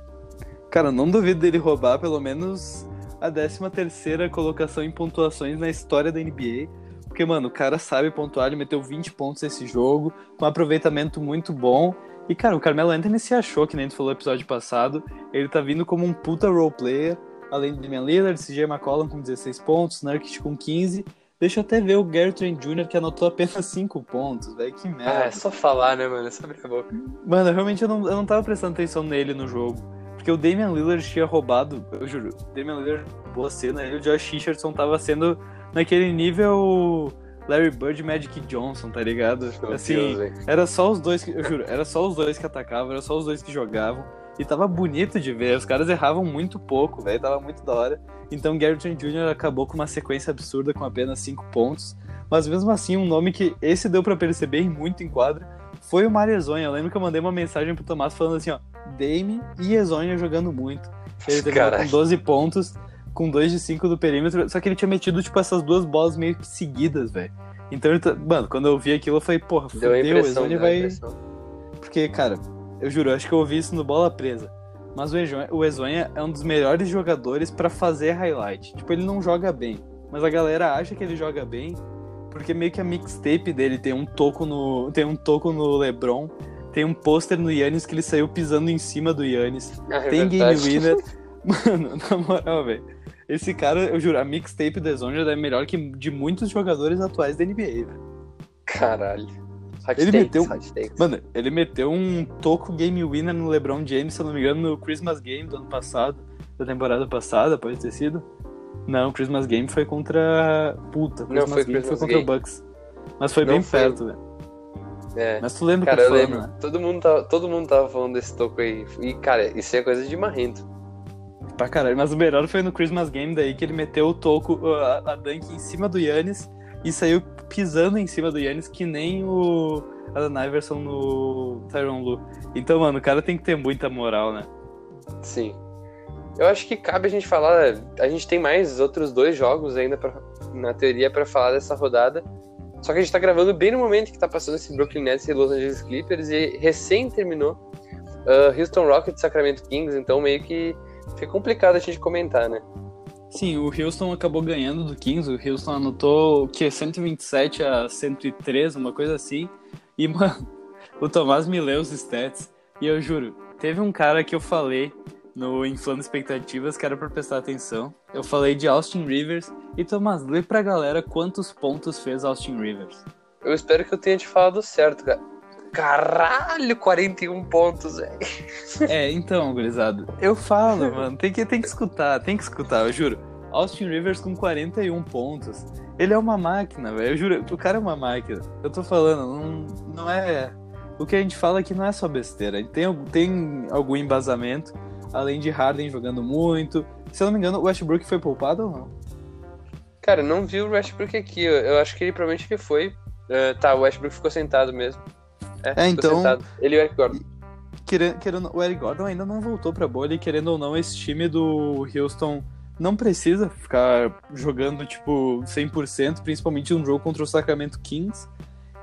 Cara, não duvido dele roubar pelo menos a 13 terceira colocação em pontuações na história da NBA. Porque, mano, o cara sabe pontuar, ele meteu 20 pontos nesse jogo, com um aproveitamento muito bom. E, cara, o Carmelo Anthony se achou, que nem tu falou no episódio passado, ele tá vindo como um puta role player, além do Damian Lillard, CJ McCollum com 16 pontos, Nurkic com 15. Deixa eu até ver o Gary Trent Jr., que anotou apenas 5 pontos, velho, que merda. Ah, é só falar, né, mano? É só abrir a boca. Mano, realmente eu não, eu não tava prestando atenção nele no jogo. Porque o Damian Lillard tinha roubado, eu juro, o Damian Lillard boa cena, e o Josh Richardson tava sendo naquele nível Larry Bird e Magic Johnson, tá ligado? Meu assim, Deus, era só os dois que, eu juro, era só os dois que atacavam, era só os dois que jogavam. E tava bonito de ver, os caras erravam muito pouco, velho, tava muito da hora. Então Gary Trent Jr. acabou com uma sequência absurda com apenas 5 pontos. Mas mesmo assim, um nome que esse deu pra perceber muito em quadra foi o Mário Ezonha. Eu lembro que eu mandei uma mensagem pro Tomás falando assim, ó, Dame e Ezonha jogando muito. Ele terminou com 12 pontos, com 2 de 5 do perímetro, só que ele tinha metido, tipo, essas duas bolas meio que seguidas, velho. Então, ele tá- mano, quando eu vi aquilo, eu falei, porra, fudeu, o a vai... impressão. Porque, cara, eu juro, eu acho que eu ouvi isso no Bola Presa. Mas o Ezonha, é um dos melhores jogadores pra fazer highlight. Tipo, ele não joga bem, mas a galera acha que ele joga bem porque meio que a mixtape dele tem um toco no, tem um toco no LeBron, tem um pôster no Yannis que ele saiu pisando em cima do Yannis. Ah, é Tem Game verdade. Winner. Mano, na moral, velho. Esse cara, eu juro, a mixtape do Ezonja é melhor que de muitos jogadores atuais da NBA, velho. Caralho. Hot Ele takes, meteu- takes. Mano, ele meteu um toco game winner no LeBron James, se eu não me engano, no Christmas Game do ano passado, da temporada passada, pode ter sido. Não, o Christmas Game foi contra. Puta, o Não, Christmas foi Game Christmas foi contra Game. o Bucks. Mas foi Não bem foi. perto, velho. É. Mas tu lembra Cara, que eu tô lembro. falando, né? Todo mundo, tava, todo mundo tava falando desse toco aí. E, cara, isso é coisa de marrento. Pra caralho. Mas o melhor foi no Christmas Game daí que ele meteu o toco, a, a dunk em cima do Yannis e saiu pisando em cima do Yannis que nem o Allen Iverson no Tyron Lu. Então, mano, o cara tem que ter muita moral, né? Sim. Eu acho que cabe a gente falar. A gente tem mais outros dois jogos ainda pra, na teoria pra falar dessa rodada. Só que a gente tá gravando bem no momento que tá passando esse Brooklyn Nets e Los Angeles Clippers e recém terminou ah, Houston Rockets Sacramento Kings, então meio que fica complicado a gente comentar, né? Sim, o Houston acabou ganhando do Kings. O Houston anotou que? 127 a 103, uma coisa assim. E, mano, o Tomás me leu os stats. E eu juro, teve um cara que eu falei no Inflando Expectativas que era pra prestar atenção. Eu falei de Austin Rivers. E, Tomás, lê pra galera quantos pontos fez Austin Rivers. Eu espero que eu tenha te falado certo, cara. Caralho, 41 pontos, velho. É, então, gurizada. Eu falo, mano. Tem que, tem que escutar, tem que escutar, eu juro. Austin Rivers com 41 pontos. Ele é uma máquina, velho. Eu juro, o cara é uma máquina. Eu tô falando, não, não é. O que a gente fala aqui não é só besteira. Tem, algum- tem algum embasamento, além de Harden jogando muito. Se eu não me engano, o Westbrook foi poupado ou não? Cara, não vi o Westbrook aqui. Eu, eu acho que ele provavelmente que foi. Ah, tá, o Westbrook ficou sentado mesmo. É, ficou então- sentado. Ele e o Eric Gordon. Querendo, querendo, o Eric Gordon ainda não voltou pra bolha e querendo ou não, esse time do Houston não precisa ficar jogando, tipo, 100%, principalmente num jogo contra o Sacramento Kings.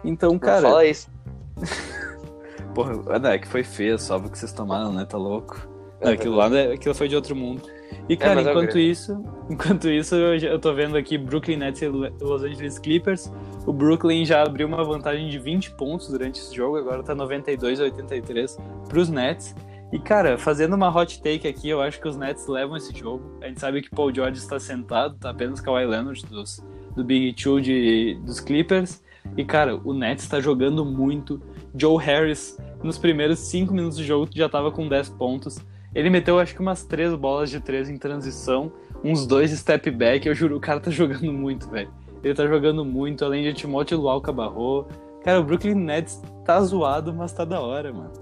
Então, Não cara, fala isso. porra, é que foi feio só o que vocês tomaram, né? Tá louco? É aquilo lá é- aquilo foi de outro mundo. E, cara, mas é enquanto isso, enquanto isso, eu, já- eu tô vendo aqui Brooklyn Nets e Los Angeles Clippers. O Brooklyn já abriu uma vantagem de 20 pontos durante esse jogo, agora tá 92 a 83 pros Nets. E, cara, fazendo uma hot take aqui, eu acho que os Nets levam esse jogo. A gente sabe que Paul George está sentado, tá apenas Kawhi Leonard dos, do Big Two de, dos Clippers. E, cara, o Nets tá jogando muito. Joe Harris, nos primeiros 5 minutos de jogo, já tava com 10 pontos. Ele meteu, acho que umas 3 bolas de 3 em transição, uns dois step back. Eu juro, o cara tá jogando muito, velho. Ele tá jogando muito, além de Timóteo Luau Cabarro. Cara, o Brooklyn Nets tá zoado, mas tá da hora, mano.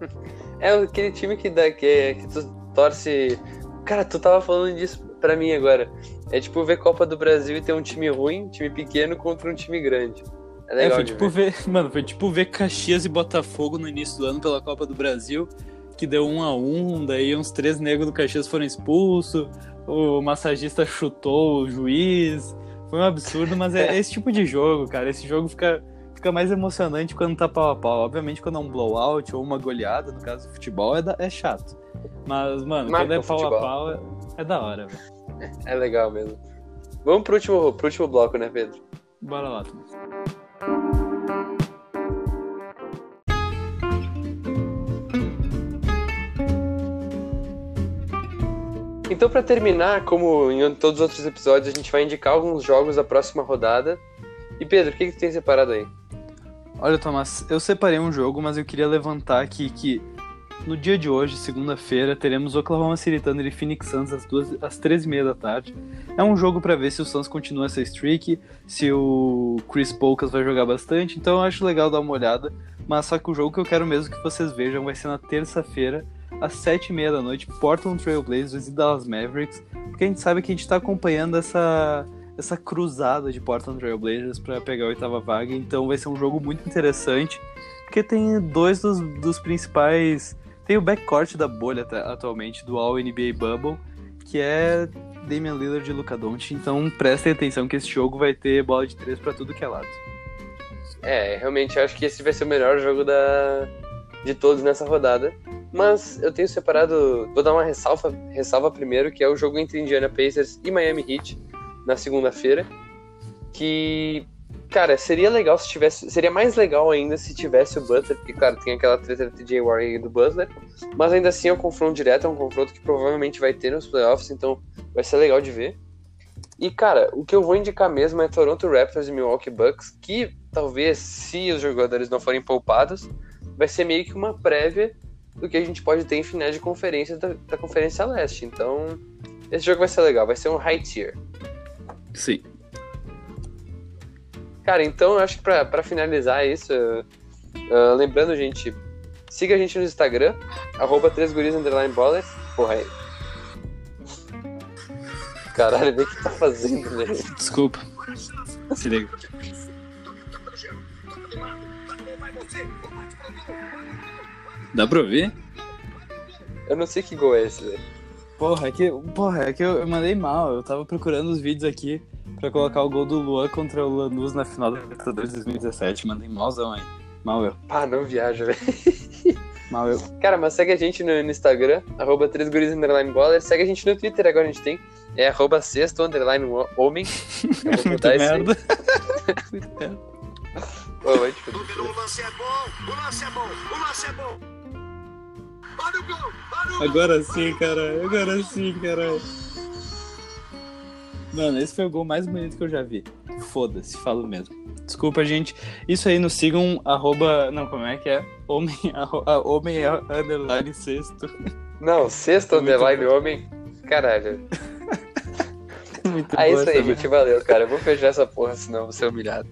É aquele time que, dá, que, que tu torce. Cara, tu tava falando disso pra mim agora. É tipo ver Copa do Brasil e ter um time ruim, time pequeno contra um time grande. É É, legal foi de tipo ver. ver. Mano, foi tipo ver Caxias e Botafogo no início do ano pela Copa do Brasil, que deu um a um, daí uns três negros do Caxias foram expulsos, o massagista chutou o juiz. Foi um absurdo, mas é esse tipo de jogo, cara. Esse jogo fica, fica mais emocionante quando tá pau a pau. Obviamente, quando é um blowout ou uma goleada, no caso do futebol, é, da- é chato. Mas, mano, Marca quando é pau futebol. a pau, é, é da hora, velho. É legal mesmo. Vamos pro último, pro último bloco, né, Pedro? Bora lá, Thomas. Então, pra terminar, como em todos os outros episódios, a gente vai indicar alguns jogos da próxima rodada. E Pedro, o que, que tu tem separado aí? Olha, Thomas, eu separei um jogo, mas eu queria levantar aqui que no dia de hoje, segunda-feira, teremos Oklahoma City Thunder e Phoenix Suns às, duas, às 13h30 da tarde. É um jogo pra ver se o Suns continua essa streak, se o Chris Poucas vai jogar bastante, então eu acho legal dar uma olhada. Mas só que o jogo que eu quero mesmo que vocês vejam vai ser na terça-feira, às 7h30 da noite, Portland Trail Blazers e Dallas Mavericks, porque a gente sabe que a gente tá acompanhando essa, essa cruzada de Portland Trail Blazers para pegar a oitava vaga, então vai ser um jogo muito interessante, porque tem dois dos, dos principais. Tem o backcourt da bolha atualmente, do All NBA Bubble, que é Damian Lillard e Luka Doncic, então prestem atenção que esse jogo vai ter bola de três para tudo que é lado. É, realmente acho que esse vai ser o melhor jogo da... de todos nessa rodada. Mas eu tenho separado. Vou dar uma ressalva, ressalva primeiro, que é o jogo entre Indiana Pacers e Miami Heat na segunda-feira. Que, cara, seria legal se tivesse. Seria mais legal ainda se tivesse o Butler, porque, claro, tem aquela treta do TJ Warren do Butler. Mas ainda assim é um confronto direto, é um confronto que provavelmente vai ter nos playoffs, então vai ser legal de ver. E, cara, o que eu vou indicar mesmo é Toronto Raptors e Milwaukee Bucks, que talvez, se os jogadores não forem poupados, vai ser meio que uma prévia do que a gente pode ter em finais de conferência da, da Conferência Leste. Então, esse jogo vai ser legal, vai ser um high tier. Sim. Cara, então eu acho que pra, pra finalizar isso, uh, uh, lembrando, gente, siga a gente no Instagram, arroba 3guris underline ballers. Porra aí. Caralho, o que tá fazendo, velho. Desculpa. Se liga. Dá pra ouvir? Eu não sei que gol é esse, velho. Porra, é que, porra, é que eu, eu mandei mal. Eu tava procurando os vídeos aqui pra colocar o gol do Luan contra o Lanús na final da Libertadores 2017. Mandei malzão aí. Mal eu. Ah, não viaja, velho. Mal eu. Cara, mas segue a gente no, no Instagram, arroba 3guris underline baller. Segue a gente no Twitter, agora a gente tem. É arroba sexto underline homem. Eu vou Muito merda. Muito merda. Vai te. O lance é bom, o lance é bom, o lance é bom. Agora sim, caralho. Agora sim, caralho. Mano, esse foi o gol mais bonito que eu já vi. Foda-se, falo mesmo. Desculpa, gente. Isso aí, nos sigam, arroba... Não, como é que é? Homem, arro- ah, homem underline sexto. Não, sexto underline bom. homem. Caralho. Muito É isso aí, gente. Valeu, cara. Eu vou fechar essa porra, senão eu vou ser humilhado.